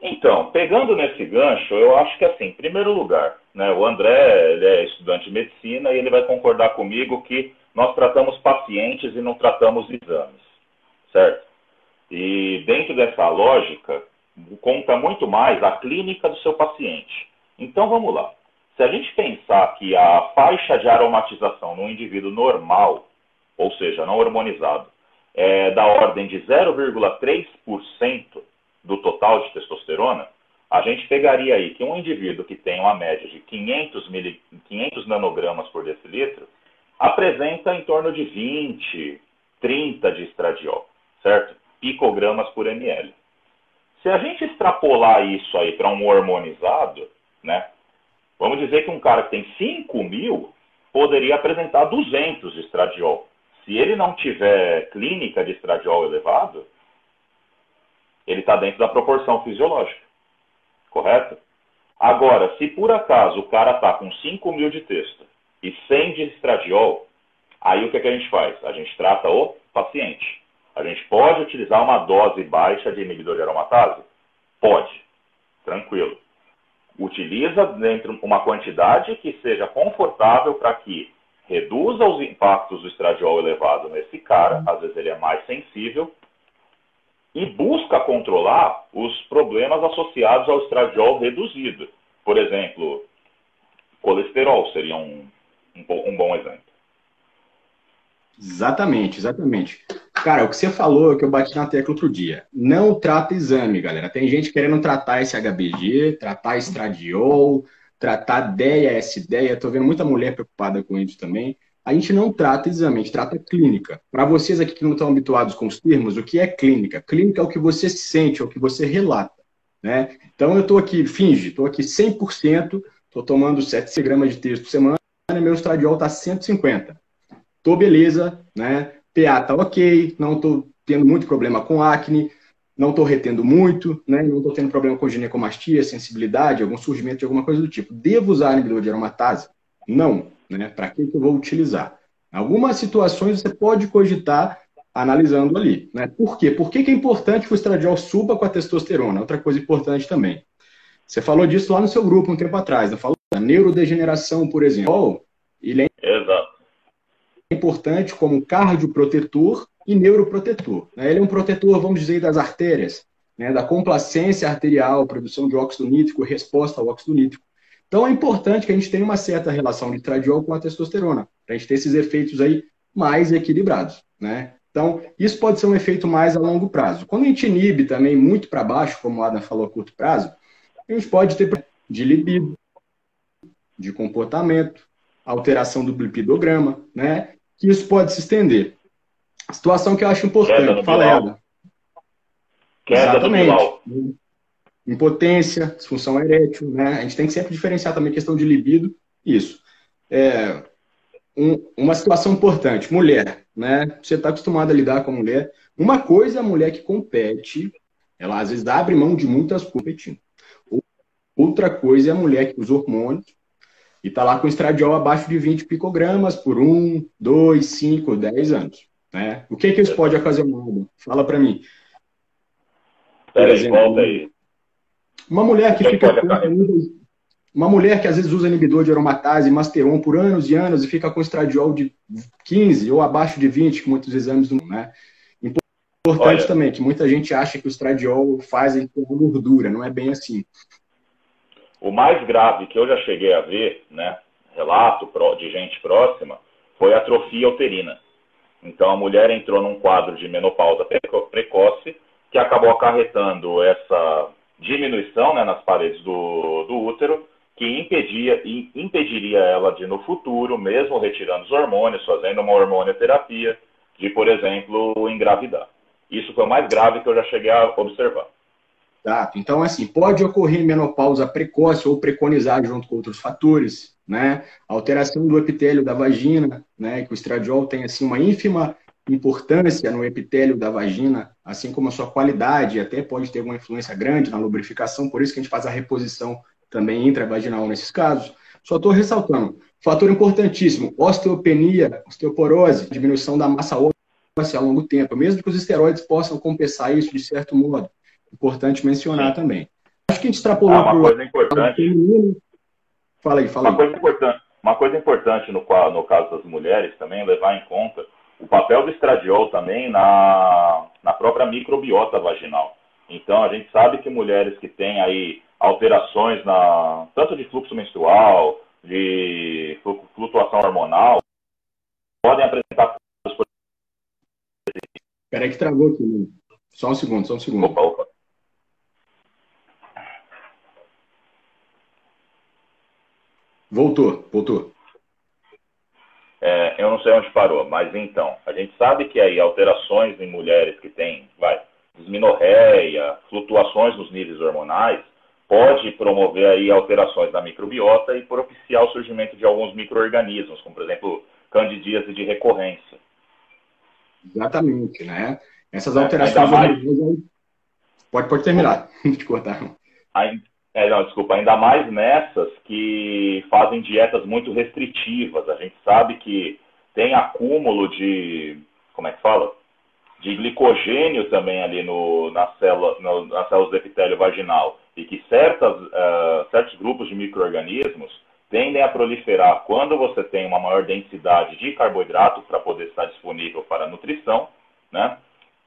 Então, pegando nesse gancho, eu acho que assim, em primeiro lugar, né, o André ele é estudante de medicina e ele vai concordar comigo que nós tratamos pacientes e não tratamos exames, certo? E dentro dessa lógica, conta muito mais a clínica do seu paciente. Então vamos lá. Se a gente pensar que a faixa de aromatização no indivíduo normal, ou seja, não hormonizado, é da ordem de 0,3% do total de testosterona, a gente pegaria aí que um indivíduo que tem uma média de 500, mili, 500 nanogramas por decilitro apresenta em torno de 20, 30 de estradiol, certo? Picogramas por ml. Se a gente extrapolar isso aí para um hormonizado, né? Vamos dizer que um cara que tem 5 mil poderia apresentar 200 de estradiol. Se ele não tiver clínica de estradiol elevado, ele está dentro da proporção fisiológica. Correto? Agora, se por acaso o cara está com 5 mil de texto e 100 de estradiol, aí o que, é que a gente faz? A gente trata o paciente. A gente pode utilizar uma dose baixa de inibidor de aromatase? Pode. Tranquilo utiliza dentro uma quantidade que seja confortável para que reduza os impactos do estradiol elevado nesse cara, às vezes ele é mais sensível, e busca controlar os problemas associados ao estradiol reduzido. Por exemplo, colesterol seria um, um, um bom exemplo. Exatamente, exatamente. Cara, o que você falou é que eu bati na tecla outro dia. Não trata exame, galera. Tem gente querendo tratar esse HBG, tratar estradiol, tratar DEA, S-DEA. Tô vendo muita mulher preocupada com isso também. A gente não trata exame, a gente trata clínica. Para vocês aqui que não estão habituados com os termos, o que é clínica? Clínica é o que você sente, é o que você relata. Né? Então eu estou aqui, finge, estou aqui 100%, estou tomando 7 gramas de texto por semana meu estradiol está 150 tô beleza, né? PA tá ok, não tô tendo muito problema com acne, não tô retendo muito, né? Não tô tendo problema com ginecomastia, sensibilidade, algum surgimento de alguma coisa do tipo. Devo usar inibidor de aromatase? Não, né? Para que, que eu vou utilizar? Algumas situações você pode cogitar analisando ali, né? Por quê? Por que, que é importante que o estradiol suba com a testosterona? Outra coisa importante também. Você falou disso lá no seu grupo um tempo atrás, não falou? A neurodegeneração, por exemplo. Ele é Exato importante como cardioprotetor e neuroprotetor. Né? Ele é um protetor, vamos dizer, das artérias, né? da complacência arterial, produção de óxido nítrico, resposta ao óxido nítrico. Então é importante que a gente tenha uma certa relação de estradiol com a testosterona, para a gente ter esses efeitos aí mais equilibrados. Né? Então, isso pode ser um efeito mais a longo prazo. Quando a gente inibe também muito para baixo, como o Adam falou a curto prazo, a gente pode ter de libido, de comportamento, alteração do lipidograma, né? Que isso pode se estender. Situação que eu acho importante. Fala, Eda. Queda Exatamente. Impotência, disfunção erétil, né? A gente tem que sempre diferenciar também a questão de libido. Isso. É, um, uma situação importante, mulher, né? Você está acostumado a lidar com a mulher. Uma coisa é a mulher que compete, ela às vezes abre mão de muitas competindo. Outra coisa é a mulher que usa hormônios, e está lá com estradiol abaixo de 20 picogramas por 1, 2, 5, 10 anos. Né? O que, que isso pode ocasionar? Fala para mim. Peraí, exemplo, volta aí. Uma mulher que, que fica com, uma mulher que às vezes usa inibidor de aromatase, masteron por anos e anos e fica com estradiol de 15 ou abaixo de 20, que muitos exames não, né? Importante Olha, também, que muita gente acha que o estradiol faz ter gordura, não é bem assim. O mais grave que eu já cheguei a ver, né, relato de gente próxima, foi atrofia uterina. Então a mulher entrou num quadro de menopausa precoce que acabou acarretando essa diminuição né, nas paredes do, do útero que impedia, impediria ela de, no futuro, mesmo retirando os hormônios, fazendo uma hormonioterapia, de, por exemplo, engravidar. Isso foi o mais grave que eu já cheguei a observar. Então, assim, pode ocorrer menopausa precoce ou preconizar junto com outros fatores, né? Alteração do epitélio da vagina, né? Que o estradiol tem, assim, uma ínfima importância no epitélio da vagina, assim como a sua qualidade, até pode ter uma influência grande na lubrificação, por isso que a gente faz a reposição também intravaginal nesses casos. Só estou ressaltando, fator importantíssimo, osteopenia, osteoporose, diminuição da massa óssea ao longo tempo, mesmo que os esteroides possam compensar isso de certo modo. Importante mencionar Sim. também. Acho que a gente extrapolou ah, uma pro... coisa importante. Fala aí, fala uma Coisa importante, uma coisa importante no, no caso das mulheres também, levar em conta o papel do estradiol também na, na própria microbiota vaginal. Então, a gente sabe que mulheres que têm aí alterações na, tanto de fluxo menstrual, de flutuação hormonal, podem apresentar. Peraí que travou aqui, né? Só um segundo, só um segundo. Opa, opa. Voltou, voltou. É, eu não sei onde parou, mas então, a gente sabe que aí alterações em mulheres que têm, vai, disminorreia, flutuações nos níveis hormonais, pode promover aí alterações na microbiota e propiciar o surgimento de alguns micro-organismos, como por exemplo, candidíase de recorrência. Exatamente, né? Essas é, alterações mais... pode, pode terminar, te cortar. Ainda, é, não, desculpa, ainda mais nessas que fazem dietas muito restritivas. A gente sabe que tem acúmulo de, como é que fala? De glicogênio também ali no, na célula, no, nas células do epitélio vaginal. E que certas, uh, certos grupos de micro-organismos tendem a proliferar quando você tem uma maior densidade de carboidrato para poder estar disponível para a nutrição, né?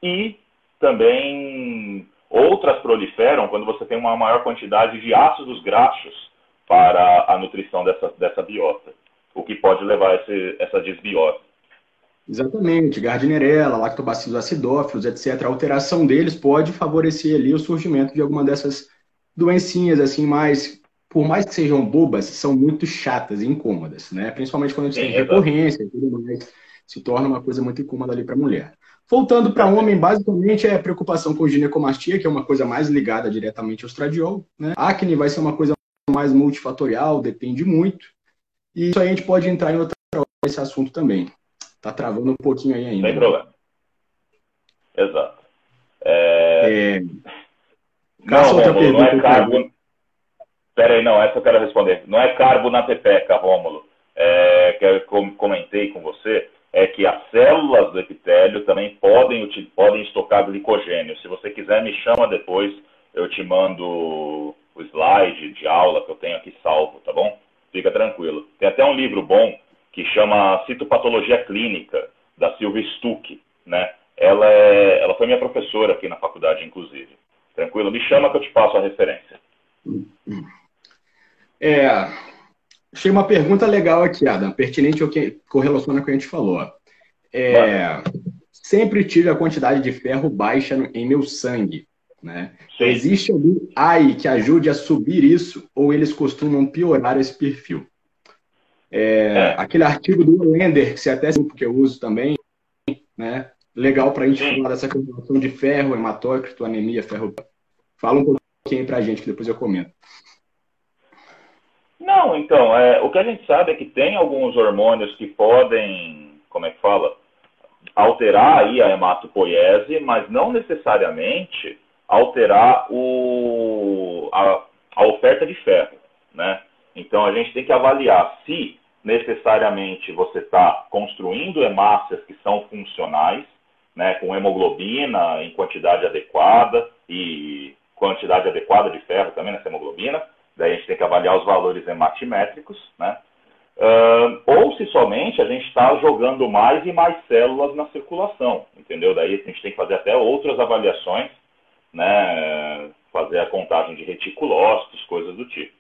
E também Outras proliferam quando você tem uma maior quantidade de ácidos graxos para a nutrição dessa, dessa biota, o que pode levar a esse, essa desbiose. Exatamente, Gardnerella, lactobacillus acidófilos, etc. A alteração deles pode favorecer ali o surgimento de alguma dessas doencinhas assim mais, por mais que sejam bobas, são muito chatas e incômodas, né? Principalmente quando a gente tem recorrência e tudo mais, se torna uma coisa muito incômoda ali para a mulher. Voltando para homem, basicamente é preocupação com ginecomastia, que é uma coisa mais ligada diretamente ao estradiol. Né? Acne vai ser uma coisa mais multifatorial, depende muito. E isso aí a gente pode entrar em outra hora esse assunto também. Tá travando um pouquinho aí ainda. Sem problema. Exato. É... É... Não, outra Rômulo, não é carbo. Pera aí, não, essa eu quero responder. Não é carbo na pepeca, Rômulo. É, que eu comentei com você é que as células do epitélio também podem, podem estocar glicogênio. Se você quiser, me chama depois, eu te mando o slide de aula que eu tenho aqui salvo, tá bom? Fica tranquilo. Tem até um livro bom que chama Citopatologia Clínica, da Silvia Stuck, né? Ela, é, ela foi minha professora aqui na faculdade, inclusive. Tranquilo? Me chama que eu te passo a referência. É, Achei uma pergunta legal aqui, Adam, pertinente ao que correlaciona com o que a gente falou. É, sempre tive a quantidade de ferro baixa em meu sangue. Né? Existe algum AI que ajude a subir isso ou eles costumam piorar esse perfil? É, é. Aquele artigo do Lender, que você até que eu uso também, né? legal para a gente Sim. falar dessa correlação de ferro, hematócrito, anemia, ferro. Fala um pouquinho para a gente, que depois eu comento. Não, então, é, o que a gente sabe é que tem alguns hormônios que podem, como é que fala, alterar aí a hematopoiese, mas não necessariamente alterar o, a, a oferta de ferro, né? Então a gente tem que avaliar se necessariamente você está construindo hemácias que são funcionais, né, com hemoglobina em quantidade adequada e quantidade adequada de ferro também nessa hemoglobina, Daí a gente tem que avaliar os valores hematimétricos, né? Uh, ou se somente a gente está jogando mais e mais células na circulação, entendeu? Daí a gente tem que fazer até outras avaliações, né? Fazer a contagem de reticulócitos, coisas do tipo.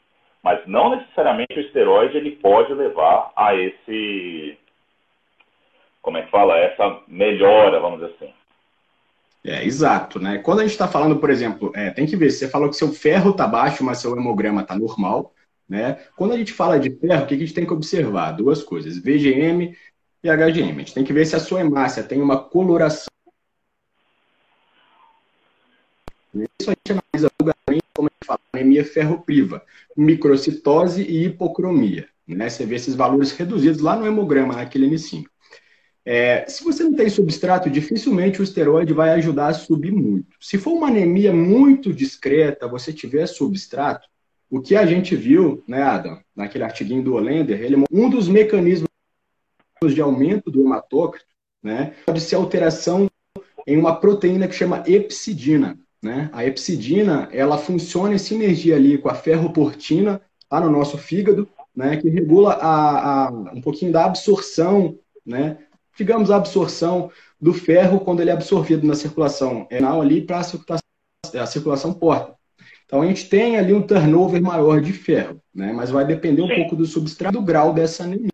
Mas não necessariamente o esteroide ele pode levar a esse, como é que fala, essa melhora, vamos dizer assim. É, exato, né? Quando a gente está falando, por exemplo, é, tem que ver, você falou que seu ferro está baixo, mas seu hemograma está normal, né? Quando a gente fala de ferro, o que a gente tem que observar? Duas coisas, VGM e HGM. A gente tem que ver se a sua hemácia tem uma coloração Isso a gente analisa vulgarmente como a gente fala, anemia ferropriva, microcitose e hipocromia. Né? Você vê esses valores reduzidos lá no hemograma, naquele inicinho. É, se você não tem substrato, dificilmente o esteroide vai ajudar a subir muito. Se for uma anemia muito discreta, você tiver substrato, o que a gente viu, né, Adam, naquele artiguinho do Olender, ele, um dos mecanismos de aumento do hematócrito, né, pode ser alteração em uma proteína que chama epsidina. Né? A epsidina, ela funciona em sinergia ali com a ferroportina, lá no nosso fígado, né, que regula a, a, um pouquinho da absorção, né, digamos, a absorção do ferro quando ele é absorvido na circulação renal ali para a circulação porta. Então a gente tem ali um turnover maior de ferro, né? mas vai depender um pouco do substrato, do grau dessa anemia.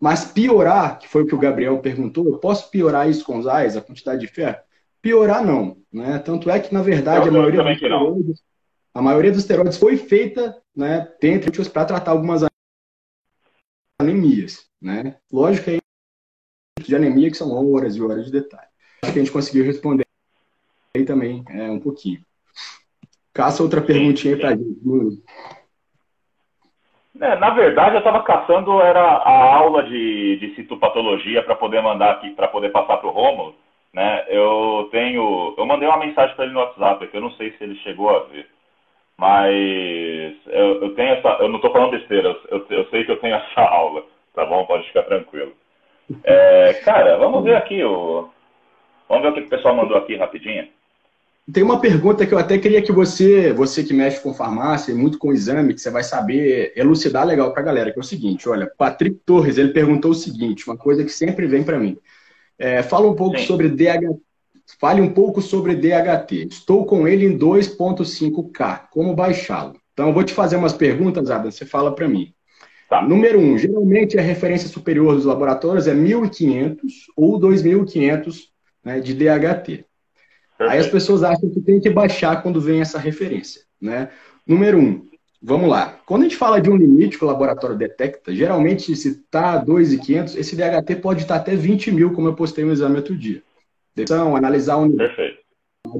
Mas piorar, que foi o que o Gabriel perguntou, eu posso piorar isso com os AIS, a quantidade de ferro? Piorar não, né? Tanto é que, na verdade, a maioria, dos esteroides, a maioria dos esteroides foi feita né, dentro para tratar algumas anemias, né? Lógico que de anemia que são horas e horas de detalhe. Acho que a gente conseguiu responder aí também é, um pouquinho. Caça outra perguntinha pra gente. É, na verdade, eu estava caçando era a aula de, de citopatologia para poder mandar aqui, para poder passar para o Romulo. Né? Eu tenho, eu mandei uma mensagem para ele no WhatsApp, que eu não sei se ele chegou a ver, mas eu, eu tenho essa, eu não estou falando besteira, eu, eu, sei que eu tenho essa aula, tá bom? Pode ficar tranquilo. É, cara, vamos ver aqui o, vamos ver o que o pessoal mandou aqui rapidinho. Tem uma pergunta que eu até queria que você, você que mexe com farmácia e muito com exame, que você vai saber elucidar legal para a galera, que é o seguinte, olha, Patrick Torres, ele perguntou o seguinte, uma coisa que sempre vem para mim. É, fala um pouco Sim. sobre DHT. Fale um pouco sobre DHT. Estou com ele em 2.5K. Como baixá-lo? Então, eu vou te fazer umas perguntas, Adam, você fala para mim. Tá. Número um, geralmente a referência superior dos laboratórios é 1.500 ou 2.500 né, de DHT. Aí as pessoas acham que tem que baixar quando vem essa referência, né? Número um, vamos lá. Quando a gente fala de um limite que o laboratório detecta, geralmente se está 2,500, esse DHT pode estar até 20 mil, como eu postei no exame outro dia. Então, analisar o nível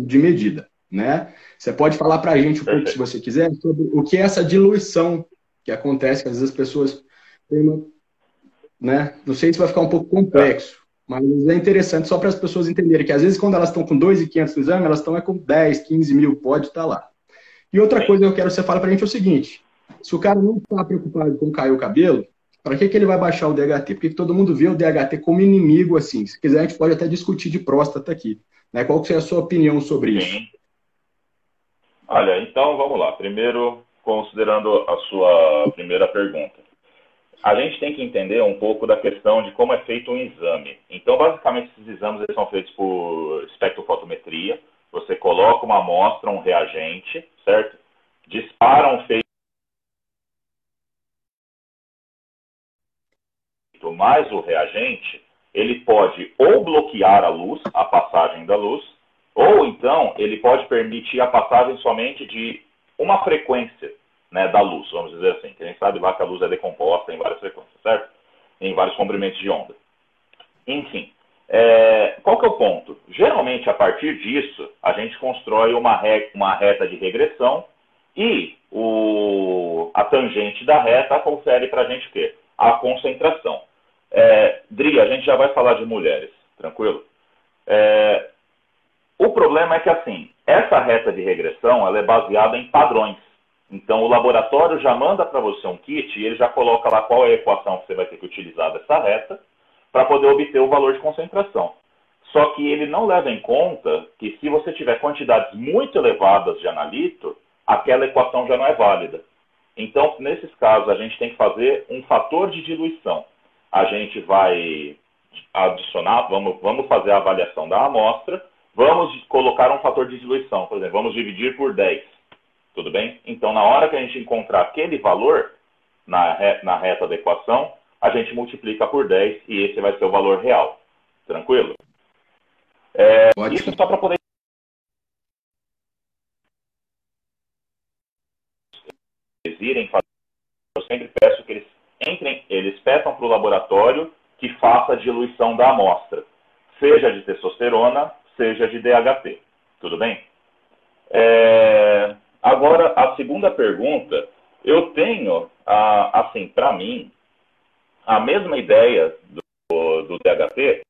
de medida, né? Você pode falar para a gente um pouco, se você quiser, sobre o que é essa diluição que acontece, que às vezes as pessoas né? Não sei se vai ficar um pouco complexo. Mas é interessante só para as pessoas entenderem que às vezes quando elas estão com 2.500 no exame, elas estão é com 10, 15 mil, pode estar lá. E outra coisa que eu quero que você fale para a gente é o seguinte: se o cara não está preocupado com cair o cabelo, para que, que ele vai baixar o DHT? Porque todo mundo vê o DHT como inimigo, assim. Se quiser, a gente pode até discutir de próstata aqui. Né? Qual que é a sua opinião sobre isso? Olha, então vamos lá. Primeiro, considerando a sua primeira pergunta a gente tem que entender um pouco da questão de como é feito um exame. Então, basicamente, esses exames são feitos por espectrofotometria. Você coloca uma amostra, um reagente, certo? Dispara um feito mais o reagente, ele pode ou bloquear a luz, a passagem da luz, ou então ele pode permitir a passagem somente de uma frequência né, da luz, vamos dizer assim. Que a gente sabe lá que a luz é decomposta em várias frequências, certo? Em vários comprimentos de onda. Enfim, é, qual que é o ponto? Geralmente, a partir disso, a gente constrói uma, re, uma reta de regressão e o, a tangente da reta confere para a gente o quê? A concentração. É, Dri, a gente já vai falar de mulheres, tranquilo? É, o problema é que, assim, essa reta de regressão ela é baseada em padrões. Então, o laboratório já manda para você um kit e ele já coloca lá qual é a equação que você vai ter que utilizar dessa reta para poder obter o valor de concentração. Só que ele não leva em conta que se você tiver quantidades muito elevadas de analito, aquela equação já não é válida. Então, nesses casos, a gente tem que fazer um fator de diluição. A gente vai adicionar, vamos, vamos fazer a avaliação da amostra, vamos colocar um fator de diluição, por exemplo, vamos dividir por 10 tudo bem? Então, na hora que a gente encontrar aquele valor na, na reta da equação, a gente multiplica por 10 e esse vai ser o valor real. Tranquilo? É, isso só para poder. Eles irem fazer, eu sempre peço que eles entrem, eles peçam para o laboratório que faça a diluição da amostra, seja de testosterona, seja de DHT. Tudo bem? É, agora, a segunda pergunta, eu tenho, assim, para mim, a mesma ideia do, do DHT,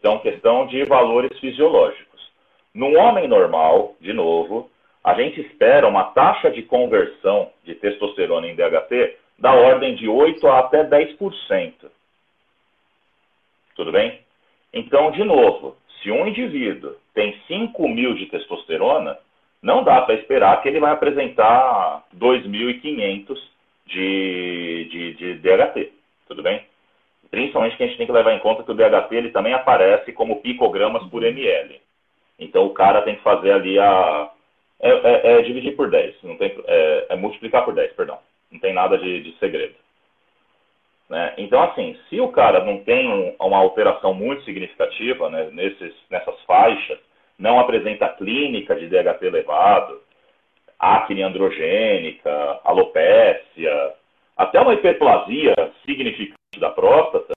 então, questão de valores fisiológicos. Num homem normal, de novo, a gente espera uma taxa de conversão de testosterona em DHT da ordem de 8 a até 10%. Tudo bem? Então, de novo, se um indivíduo tem 5 mil de testosterona, não dá para esperar que ele vai apresentar 2.500 de, de, de DHT. Tudo bem? Principalmente que a gente tem que levar em conta que o DHT ele também aparece como picogramas por ml. Então o cara tem que fazer ali a. É, é, é dividir por 10, não tem, é, é, multiplicar por 10, perdão. Não tem nada de, de segredo. Né? Então, assim, se o cara não tem um, uma alteração muito significativa né, nesses, nessas faixas, não apresenta clínica de DHT elevado, acne androgênica, alopécia, até uma hiperplasia significante da próstata,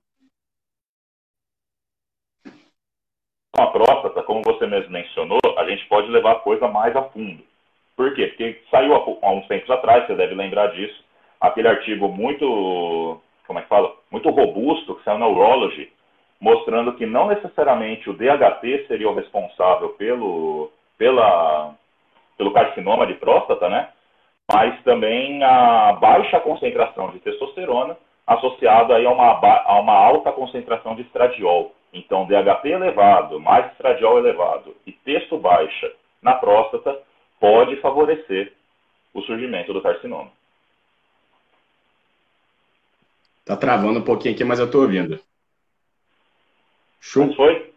a próstata, como você mesmo mencionou, a gente pode levar a coisa mais a fundo. Por quê? Porque saiu há uns tempos atrás, você deve lembrar disso, aquele artigo muito, como é que fala? Muito robusto, que saiu na Urology, mostrando que não necessariamente o DHT seria o responsável pelo, pela, pelo carcinoma de próstata, né? Mas também a baixa concentração de testosterona associado aí a uma, a uma alta concentração de estradiol. Então, DHT elevado, mais estradiol elevado e texto baixa na próstata pode favorecer o surgimento do carcinoma. Tá travando um pouquinho aqui, mas eu tô ouvindo. Show. foi?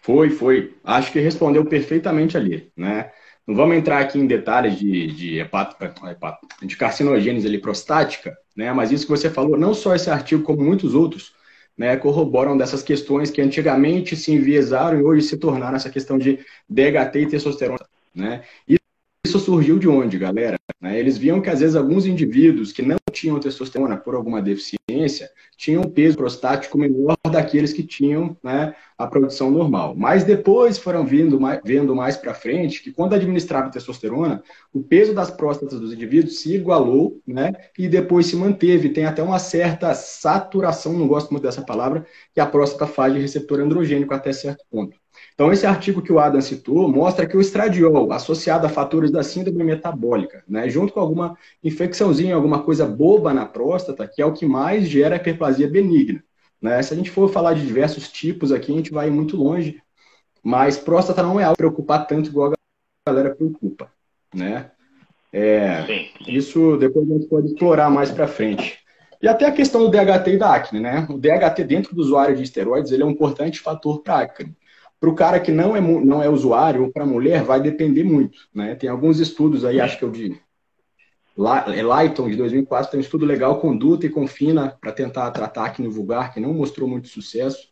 Foi, foi. Acho que respondeu perfeitamente ali, né? Não vamos entrar aqui em detalhes de, de, hepato, hepato, de carcinogênese ali prostática, né? Mas isso que você falou, não só esse artigo, como muitos outros, né, corroboram dessas questões que antigamente se enviesaram e hoje se tornaram essa questão de DHT e testosterona, né? Isso surgiu de onde, galera? Né? Eles viam que às vezes alguns indivíduos que não tinham testosterona por alguma deficiência tinham um peso prostático menor daqueles que tinham né, a produção normal. Mas depois foram vindo mais, vendo mais para frente que quando administrava testosterona, o peso das próstatas dos indivíduos se igualou né, e depois se manteve. Tem até uma certa saturação, não gosto muito dessa palavra, que a próstata faz de receptor androgênico até certo ponto. Então, esse artigo que o Adam citou mostra que o estradiol, associado a fatores da síndrome metabólica, né, junto com alguma infecçãozinha, alguma coisa boba na próstata, que é o que mais gera hiperplasia benigna. Né? Se a gente for falar de diversos tipos aqui, a gente vai muito longe, mas próstata não é algo que preocupar tanto igual a galera preocupa. Né? É, isso depois a gente pode explorar mais para frente. E até a questão do DHT e da acne, né? O DHT dentro do usuário de esteroides ele é um importante fator para acne. Para o cara que não é, não é usuário, ou para a mulher, vai depender muito. Né? Tem alguns estudos aí, acho que é o de é Lighton, de 2004, tem um estudo legal com Duta e com Fina para tentar tratar acne vulgar, que não mostrou muito sucesso.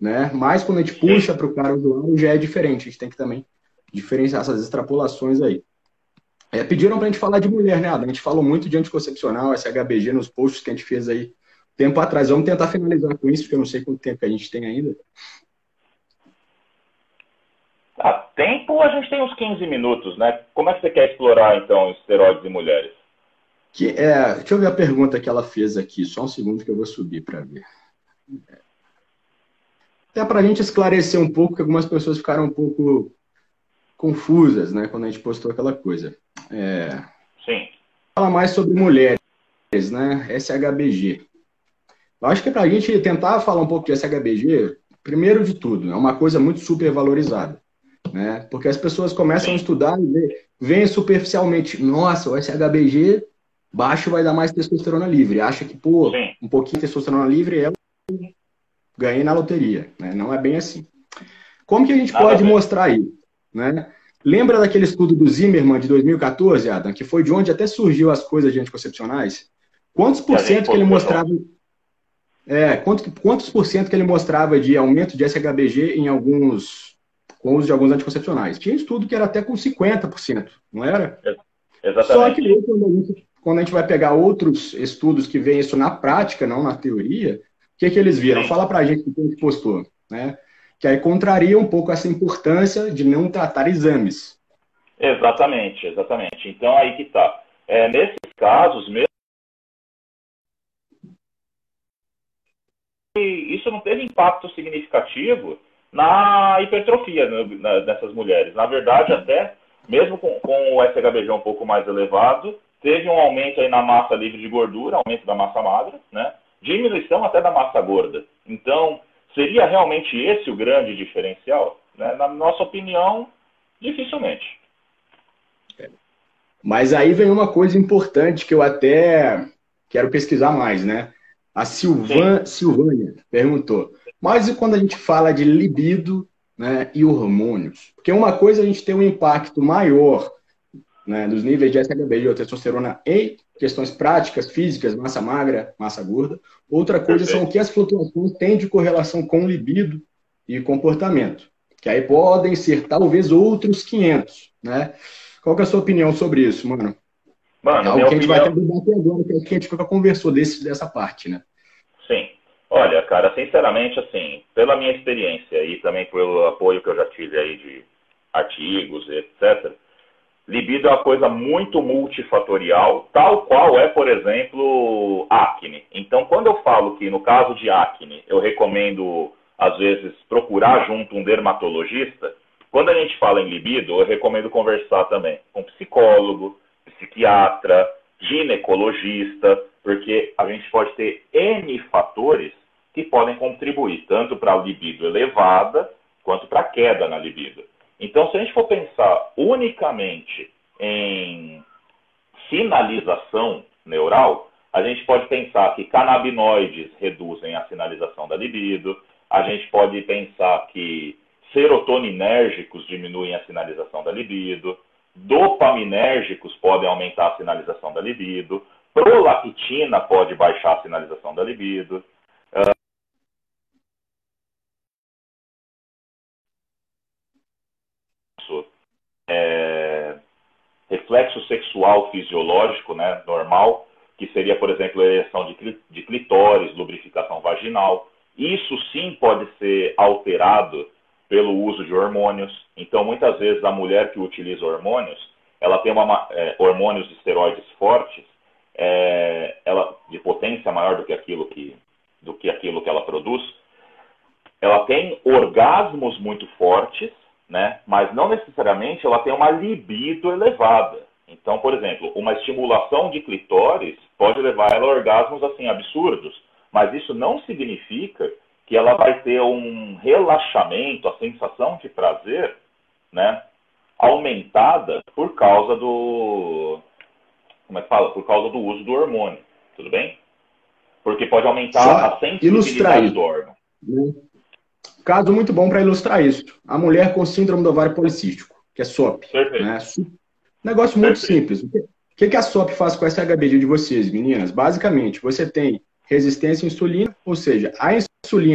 Né? Mas quando a gente puxa para o cara usuário, já é diferente. A gente tem que também diferenciar essas extrapolações aí. É, pediram para a gente falar de mulher, né, Adam? A gente falou muito de anticoncepcional, SHBG nos posts que a gente fez aí tempo atrás. Vamos tentar finalizar com isso, porque eu não sei quanto tempo a gente tem ainda. A tempo a gente tem uns 15 minutos, né? Como é que você quer explorar, então, esteroides em mulheres? Que, é, deixa eu ver a pergunta que ela fez aqui, só um segundo que eu vou subir para ver. Até para a gente esclarecer um pouco, que algumas pessoas ficaram um pouco confusas, né, quando a gente postou aquela coisa. É, Sim. Fala mais sobre mulheres, né, SHBG. Eu acho que para a gente tentar falar um pouco de SHBG, primeiro de tudo, é uma coisa muito super valorizada né? Porque as pessoas começam a estudar e veem superficialmente, nossa, o SHBG baixo vai dar mais testosterona livre. Acha que, pô, Sim. um pouquinho de testosterona livre é ganhei na loteria, né? Não é bem assim. Como que a gente Nada pode bem. mostrar isso, né? Lembra daquele estudo do Zimmerman de 2014, Adam, que foi de onde até surgiu as coisas de anticoncepcionais? Quantos por cento que ele mostrava é, quantos, quantos por cento que ele mostrava de aumento de SHBG em alguns com o uso de alguns anticoncepcionais. Tinha estudo que era até com 50%, não era? Exatamente. Só que quando a, gente, vai pegar outros estudos que veem isso na prática, não na teoria, o que, que eles viram? Fala pra gente o que a gente postou, né? que aí contraria um pouco essa importância de não tratar exames. Exatamente, exatamente. Então aí que está. É, nesses casos, mesmo isso não teve impacto significativo na hipertrofia né, dessas mulheres. Na verdade, até mesmo com, com o SHBG um pouco mais elevado, teve um aumento aí na massa livre de gordura, aumento da massa magra, né? Diminuição até da massa gorda. Então, seria realmente esse o grande diferencial? Né? Na nossa opinião, dificilmente. Mas aí vem uma coisa importante que eu até quero pesquisar mais, né? A Silvan, Silvânia perguntou, mas e quando a gente fala de libido né, e hormônios? Porque uma coisa a gente tem um impacto maior né, dos níveis de SHB e testosterona em questões práticas, físicas, massa magra, massa gorda. Outra coisa Perfeito. são o que as flutuações têm de correlação com libido e comportamento, que aí podem ser talvez outros 500, né? Qual é a sua opinião sobre isso, mano? Mano, é algo que a gente opinião... vai ter debater agora, que a gente nunca conversou desse, dessa parte, né? Sim. Olha, cara, sinceramente, assim, pela minha experiência e também pelo apoio que eu já tive aí de artigos, etc., libido é uma coisa muito multifatorial, tal qual é, por exemplo, acne. Então, quando eu falo que no caso de acne, eu recomendo, às vezes, procurar junto um dermatologista, quando a gente fala em libido, eu recomendo conversar também com psicólogo, psiquiatra, ginecologista, porque a gente pode ter N fatores que podem contribuir tanto para a libido elevada quanto para a queda na libido. Então, se a gente for pensar unicamente em sinalização neural, a gente pode pensar que canabinoides reduzem a sinalização da libido, a gente pode pensar que serotoninérgicos diminuem a sinalização da libido, dopaminérgicos podem aumentar a sinalização da libido, prolactina pode baixar a sinalização da libido. Uh, é, reflexo sexual fisiológico, né, normal, que seria, por exemplo, ereção de, de clitóris, lubrificação vaginal. Isso sim pode ser alterado pelo uso de hormônios. Então, muitas vezes, a mulher que utiliza hormônios, ela tem uma, é, hormônios de esteroides fortes, é, ela, de potência maior do que, aquilo que, do que aquilo que ela produz. Ela tem orgasmos muito fortes, né? mas não necessariamente ela tem uma libido elevada. Então, por exemplo, uma estimulação de clitóris pode levar ela a orgasmos assim absurdos, mas isso não significa que ela vai ter um relaxamento, a sensação de prazer, né, aumentada por causa do, como é que fala? Por causa do uso do hormônio, tudo bem? Porque pode aumentar Só a sensibilidade do órgão. Né? Caso muito bom para ilustrar isso. A mulher com síndrome do ovário policístico, que é SOP. Perfeito. Né? Negócio muito Perfeito. simples. O que, que a SOP faz com essa HB de vocês, meninas? Basicamente, você tem resistência à insulina, ou seja, a insulina,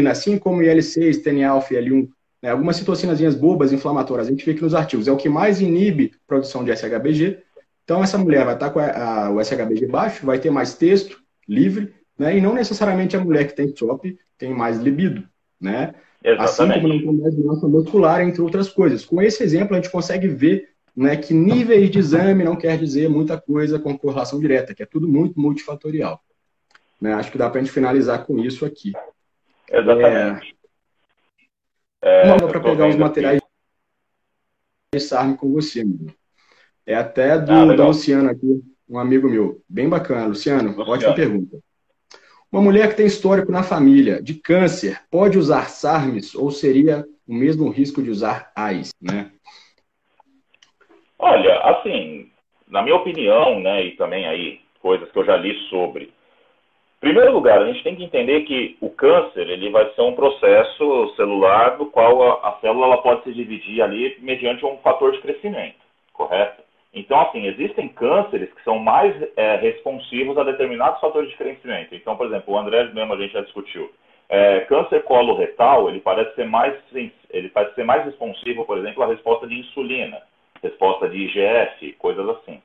assim como IL-6, TNA-alfa e L1, né, algumas citocinazinhas bobas inflamatórias, a gente vê aqui nos artigos, é o que mais inibe produção de SHBG. Então, essa mulher vai estar com a, a, o SHBG baixo, vai ter mais texto livre, né, e não necessariamente a mulher que tem SOP tem mais libido, né? Assim como não tem mais massa muscular, entre outras coisas. Com esse exemplo, a gente consegue ver né, que níveis de exame não quer dizer muita coisa com correlação direta, que é tudo muito multifatorial. Né? Acho que dá para a gente finalizar com isso aqui. Exatamente. É, é, para pegar os materiais de SARM com você, mano. É até do, ah, do Luciano aqui, um amigo meu. Bem bacana. Luciano, Luciano, ótima pergunta. Uma mulher que tem histórico na família de câncer pode usar SARMs ou seria o mesmo risco de usar AIS, né? Olha, assim, na minha opinião, né, e também aí coisas que eu já li sobre, primeiro lugar, a gente tem que entender que o câncer ele vai ser um processo celular do qual a, a célula ela pode se dividir ali mediante um fator de crescimento, correto? Então, assim, existem cânceres que são mais é, responsivos a determinados fatores de crescimento. Então, por exemplo, o André mesmo a gente já discutiu. É, câncer coloretal, ele parece ser mais ele parece ser mais responsivo, por exemplo, à resposta de insulina, resposta de IGF, coisas assim.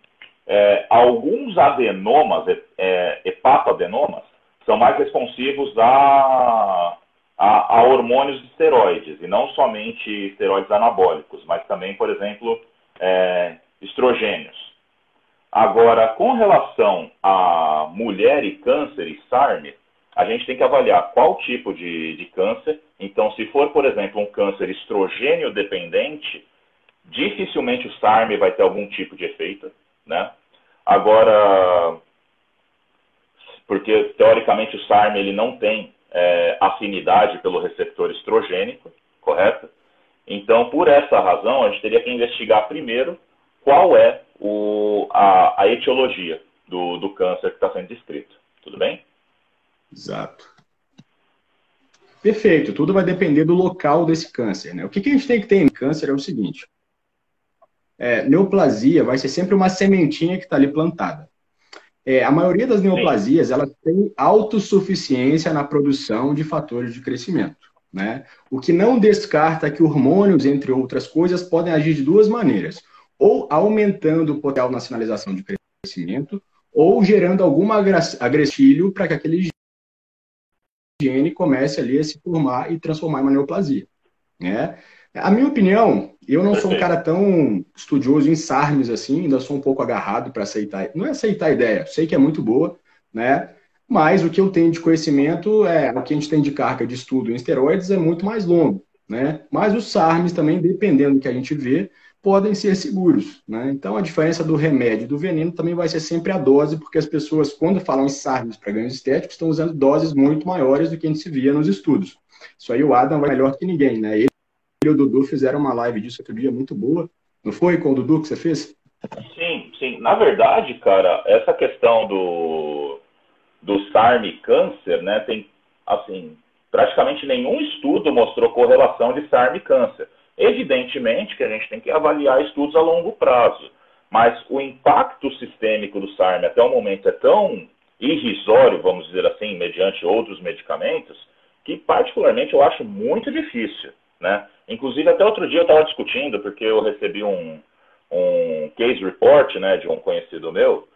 É, alguns adenomas, é, hepatoadenomas, são mais responsivos a, a, a hormônios de esteroides, e não somente esteroides anabólicos, mas também, por exemplo, é, estrogênios. Agora, com relação a mulher e câncer e SARM, a gente tem que avaliar qual tipo de, de câncer. Então, se for, por exemplo, um câncer estrogênio dependente, dificilmente o SARM vai ter algum tipo de efeito, né? Agora, porque teoricamente o SARM ele não tem é, afinidade pelo receptor estrogênico, correto? Então, por essa razão, a gente teria que investigar primeiro qual é o, a, a etiologia do, do câncer que está sendo descrito. Tudo bem? Exato. Perfeito. Tudo vai depender do local desse câncer. Né? O que, que a gente tem que ter em câncer é o seguinte: é, neoplasia vai ser sempre uma sementinha que está ali plantada. É, a maioria das neoplasias ela tem autossuficiência na produção de fatores de crescimento. Né? O que não descarta que hormônios, entre outras coisas, podem agir de duas maneiras: ou aumentando o potencial na sinalização de crescimento, ou gerando algum agressilho para que aquele gene comece ali a se formar e transformar em uma neoplasia. Né? A minha opinião, eu não sou um cara tão estudioso em SARMs assim, ainda sou um pouco agarrado para aceitar. Não é aceitar a ideia, sei que é muito boa, né? Mas o que eu tenho de conhecimento é o que a gente tem de carga de estudo em esteroides é muito mais longo, né? Mas os SARMs também, dependendo do que a gente vê, podem ser seguros, né? Então a diferença do remédio e do veneno também vai ser sempre a dose, porque as pessoas, quando falam em SARMs para ganhos estéticos, estão usando doses muito maiores do que a gente se via nos estudos. Isso aí o Adam vai melhor que ninguém, né? Ele e o Dudu fizeram uma live disso outro dia muito boa. Não foi com o Dudu que você fez? Sim, sim. Na verdade, cara, essa questão do, do SARM câncer, né, tem, assim, praticamente nenhum estudo mostrou correlação de SARM e câncer. Evidentemente que a gente tem que avaliar estudos a longo prazo, mas o impacto sistêmico do SARM até o momento é tão irrisório, vamos dizer assim, mediante outros medicamentos, que particularmente eu acho muito difícil, né? Inclusive, até outro dia eu estava discutindo, porque eu recebi um, um case report né, de um conhecido meu,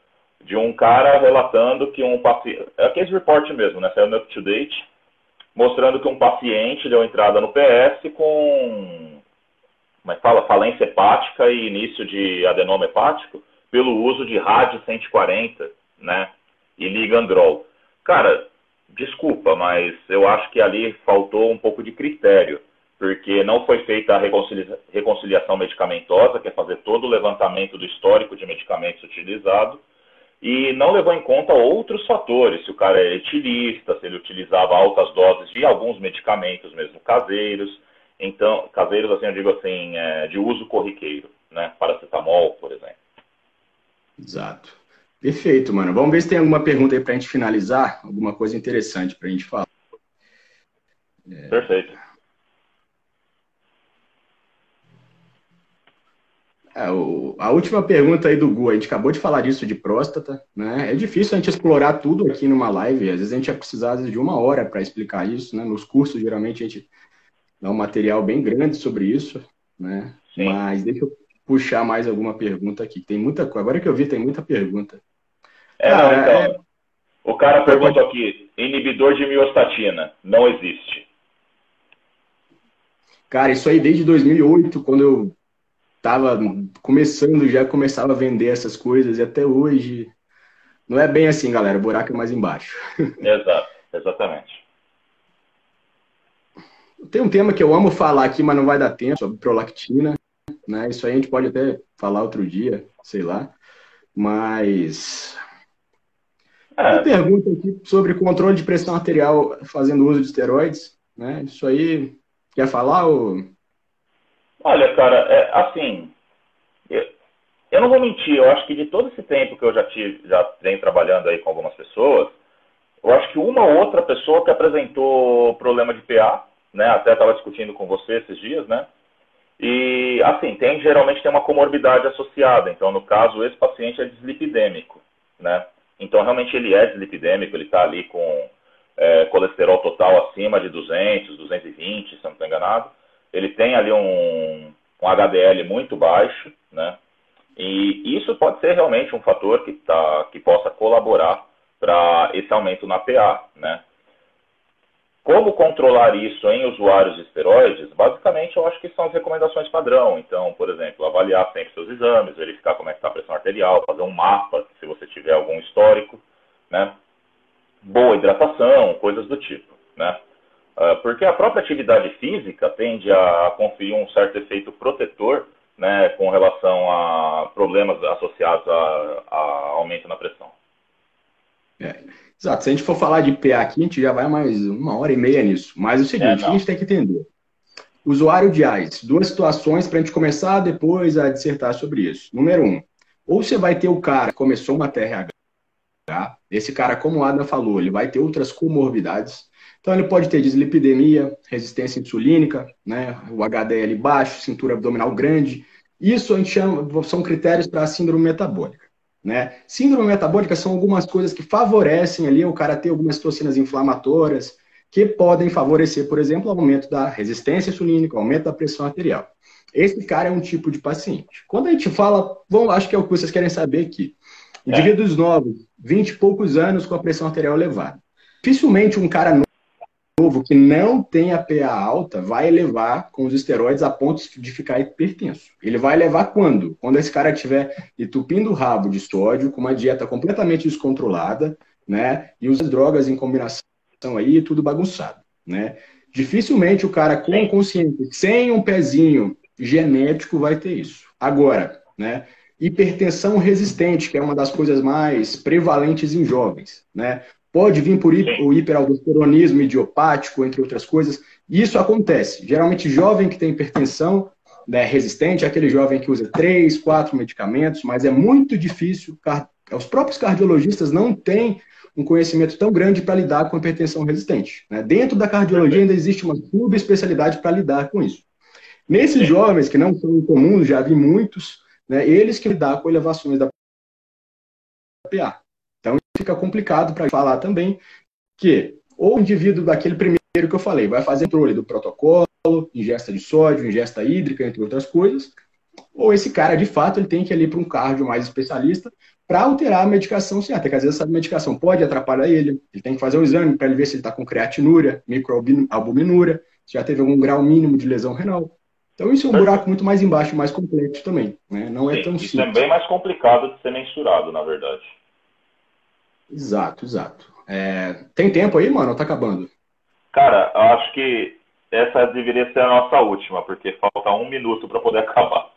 de um cara relatando que um paciente. É case report mesmo, né? Saiu no up to date, mostrando que um paciente deu entrada no PS com. Como é que fala? Falência hepática e início de adenoma hepático pelo uso de rádio 140, né? E ligandrol. Cara, desculpa, mas eu acho que ali faltou um pouco de critério porque não foi feita a reconcilia reconciliação medicamentosa, que é fazer todo o levantamento do histórico de medicamentos utilizados, e não levou em conta outros fatores, se o cara é etilista, se ele utilizava altas doses de alguns medicamentos mesmo caseiros, então, caseiros, assim, eu digo assim, é, de uso corriqueiro, né, paracetamol, por exemplo. Exato. Perfeito, mano. Vamos ver se tem alguma pergunta aí para a gente finalizar, alguma coisa interessante para a gente falar. É... Perfeito. É, o, a última pergunta aí do Gu, a gente acabou de falar disso de próstata, né? É difícil a gente explorar tudo aqui numa live, às vezes a gente ia precisar de uma hora para explicar isso, né? Nos cursos, geralmente, a gente dá um material bem grande sobre isso, né? Sim. Mas deixa eu puxar mais alguma pergunta aqui. Tem muita coisa. Agora que eu vi, tem muita pergunta. É, não, então, é... O cara pergunta aqui, inibidor de miostatina, não existe. Cara, isso aí desde 2008, quando eu estava começando, já começava a vender essas coisas, e até hoje não é bem assim, galera. O buraco é mais embaixo. Exato, exatamente. Tem um tema que eu amo falar aqui, mas não vai dar tempo, sobre prolactina. Né? Isso aí a gente pode até falar outro dia, sei lá. Mas. É. Uma pergunta aqui sobre controle de pressão arterial fazendo uso de esteroides. Né? Isso aí, quer falar ou Olha, cara, é, assim, eu, eu, não vou mentir, eu acho que de todo esse tempo que eu já tive, já venho trabalhando aí com algumas pessoas, eu acho que uma ou outra pessoa que apresentou problema de PA, né, até estava discutindo com você esses dias, né, e, assim, tem, geralmente tem uma comorbidade associada, então, no caso, esse paciente é dislipidêmico, né, então, realmente ele é dislipidêmico, ele está ali com é, colesterol total acima de 200, 220, se eu não estou enganado, ele tem ali um, um HDL muito baixo, né? E isso pode ser realmente um fator que, tá, que possa colaborar para esse aumento na PA, né? como controlar isso em usuários de esteroides? Basicamente, eu acho que são as recomendações padrão. Então, por exemplo, avaliar sempre seus exames, verificar como é está a pressão arterial, fazer um mapa se você tiver algum histórico, né? Boa hidratação, coisas do tipo, né? Uh, porque a própria atividade física tende a conferir um certo efeito protetor, né, com relação a problemas associados a, a aumento na pressão. É. Exato. Se a gente for falar de PA aqui, a gente já vai mais uma hora e meia nisso. Mas o seguinte, é, a gente tem que entender. Usuário de AIDS, duas situações para a gente começar depois a dissertar sobre isso. Número um, ou você vai ter o cara que começou uma TRH, esse cara, como o Adam falou, ele vai ter outras comorbidades. Então ele pode ter dislipidemia, resistência insulínica, né, o HDL baixo, cintura abdominal grande. Isso a gente chama, são critérios para a síndrome metabólica. Né? Síndrome metabólica são algumas coisas que favorecem ali o cara ter algumas toxinas inflamatórias que podem favorecer, por exemplo, o aumento da resistência insulínica, o aumento da pressão arterial. Esse cara é um tipo de paciente. Quando a gente fala, bom, acho que é o que vocês querem saber aqui. Indivíduos é. novos, 20 e poucos anos com a pressão arterial elevada. Dificilmente um cara novo que não tem a PA alta vai elevar com os esteroides a ponto de ficar hipertenso. Ele vai elevar quando? Quando esse cara estiver entupindo o rabo de sódio, com uma dieta completamente descontrolada, né? E usa drogas em combinação aí, tudo bagunçado, né? Dificilmente o cara com consciência, sem um pezinho genético, vai ter isso. Agora, né? Hipertensão resistente, que é uma das coisas mais prevalentes em jovens, né? Pode vir por o hiperaldosteronismo idiopático, entre outras coisas. Isso acontece. Geralmente, jovem que tem hipertensão né, resistente é aquele jovem que usa três, quatro medicamentos, mas é muito difícil. Os próprios cardiologistas não têm um conhecimento tão grande para lidar com hipertensão resistente. Né? Dentro da cardiologia ainda existe uma subespecialidade para lidar com isso. Nesses jovens, que não são incomuns, já vi muitos, né, eles que lidam com elevações da PA fica complicado para falar também que ou o indivíduo daquele primeiro que eu falei vai fazer controle do protocolo, ingesta de sódio, ingesta hídrica, entre outras coisas, ou esse cara, de fato, ele tem que ir ali para um cardio mais especialista para alterar a medicação certa, porque às vezes essa medicação pode atrapalhar ele, ele tem que fazer um exame para ele ver se ele está com creatinúria, microalbuminúria, se já teve algum grau mínimo de lesão renal. Então isso é um buraco muito mais embaixo, mais complexo também, né? não é Sim, tão simples. Isso é bem mais complicado de ser mensurado, na verdade. Exato, exato. É, tem tempo aí, mano? Ou tá acabando? Cara, eu acho que essa deveria ser a nossa última, porque falta um minuto para poder acabar.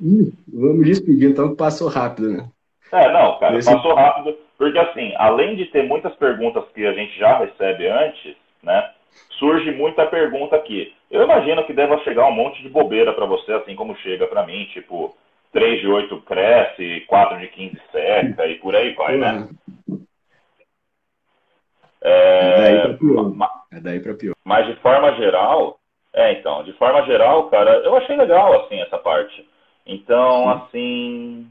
Ih, vamos despedir, então, passou rápido, né? É, não, cara, Esse... passou rápido, porque assim, além de ter muitas perguntas que a gente já recebe antes, né, surge muita pergunta aqui. Eu imagino que deva chegar um monte de bobeira para você, assim como chega para mim, tipo, 3 de 8 cresce, 4 de 15 seca e por aí vai, né? É, é daí pior. É daí pra pior. Mas de forma geral, é, então, de forma geral, cara, eu achei legal, assim, essa parte. Então, Sim. assim,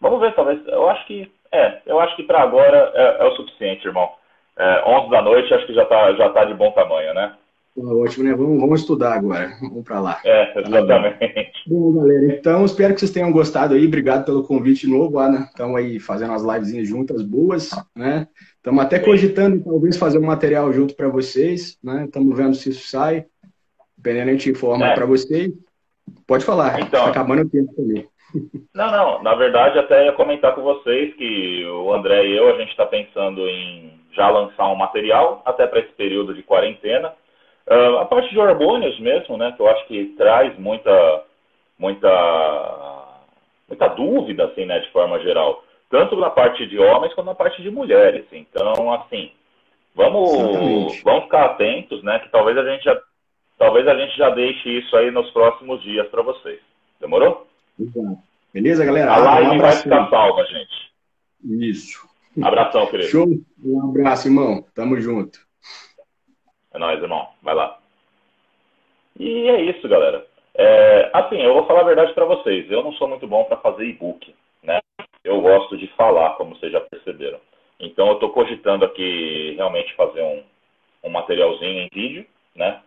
vamos ver, talvez, eu acho que, é, eu acho que para agora é, é, o suficiente, irmão. É, 11 da noite, acho que já tá, já tá de bom tamanho, né? Ótimo, né? Vamos, vamos estudar agora. Vamos para lá. É, exatamente. Bom, galera, então espero que vocês tenham gostado aí. Obrigado pelo convite novo, Ana. Estamos aí fazendo as lives juntas boas, né? Estamos até cogitando talvez fazer um material junto para vocês, né? Estamos vendo se isso sai. Dependendo, a gente informa é. para vocês. Pode falar. Então, tá acabando o tempo também. Não, não. Na verdade, até ia comentar com vocês que o André e eu, a gente está pensando em já lançar um material, até para esse período de quarentena Uh, a parte de hormônios mesmo, né, que eu acho que traz muita, muita, muita dúvida, assim, né, de forma geral, tanto na parte de homens quanto na parte de mulheres. Então, assim, vamos, vamos ficar atentos, né, que talvez a gente já, talvez a gente já deixe isso aí nos próximos dias para vocês. Demorou? Beleza, galera? A live um vai ficar salva, gente. Isso. Abração, querido. Show. Um abraço, irmão. Tamo junto. É nóis, irmão. Vai lá. E é isso, galera. É, assim, eu vou falar a verdade para vocês. Eu não sou muito bom para fazer e-book, né? Eu gosto de falar, como vocês já perceberam. Então, eu estou cogitando aqui realmente fazer um, um materialzinho em vídeo, né?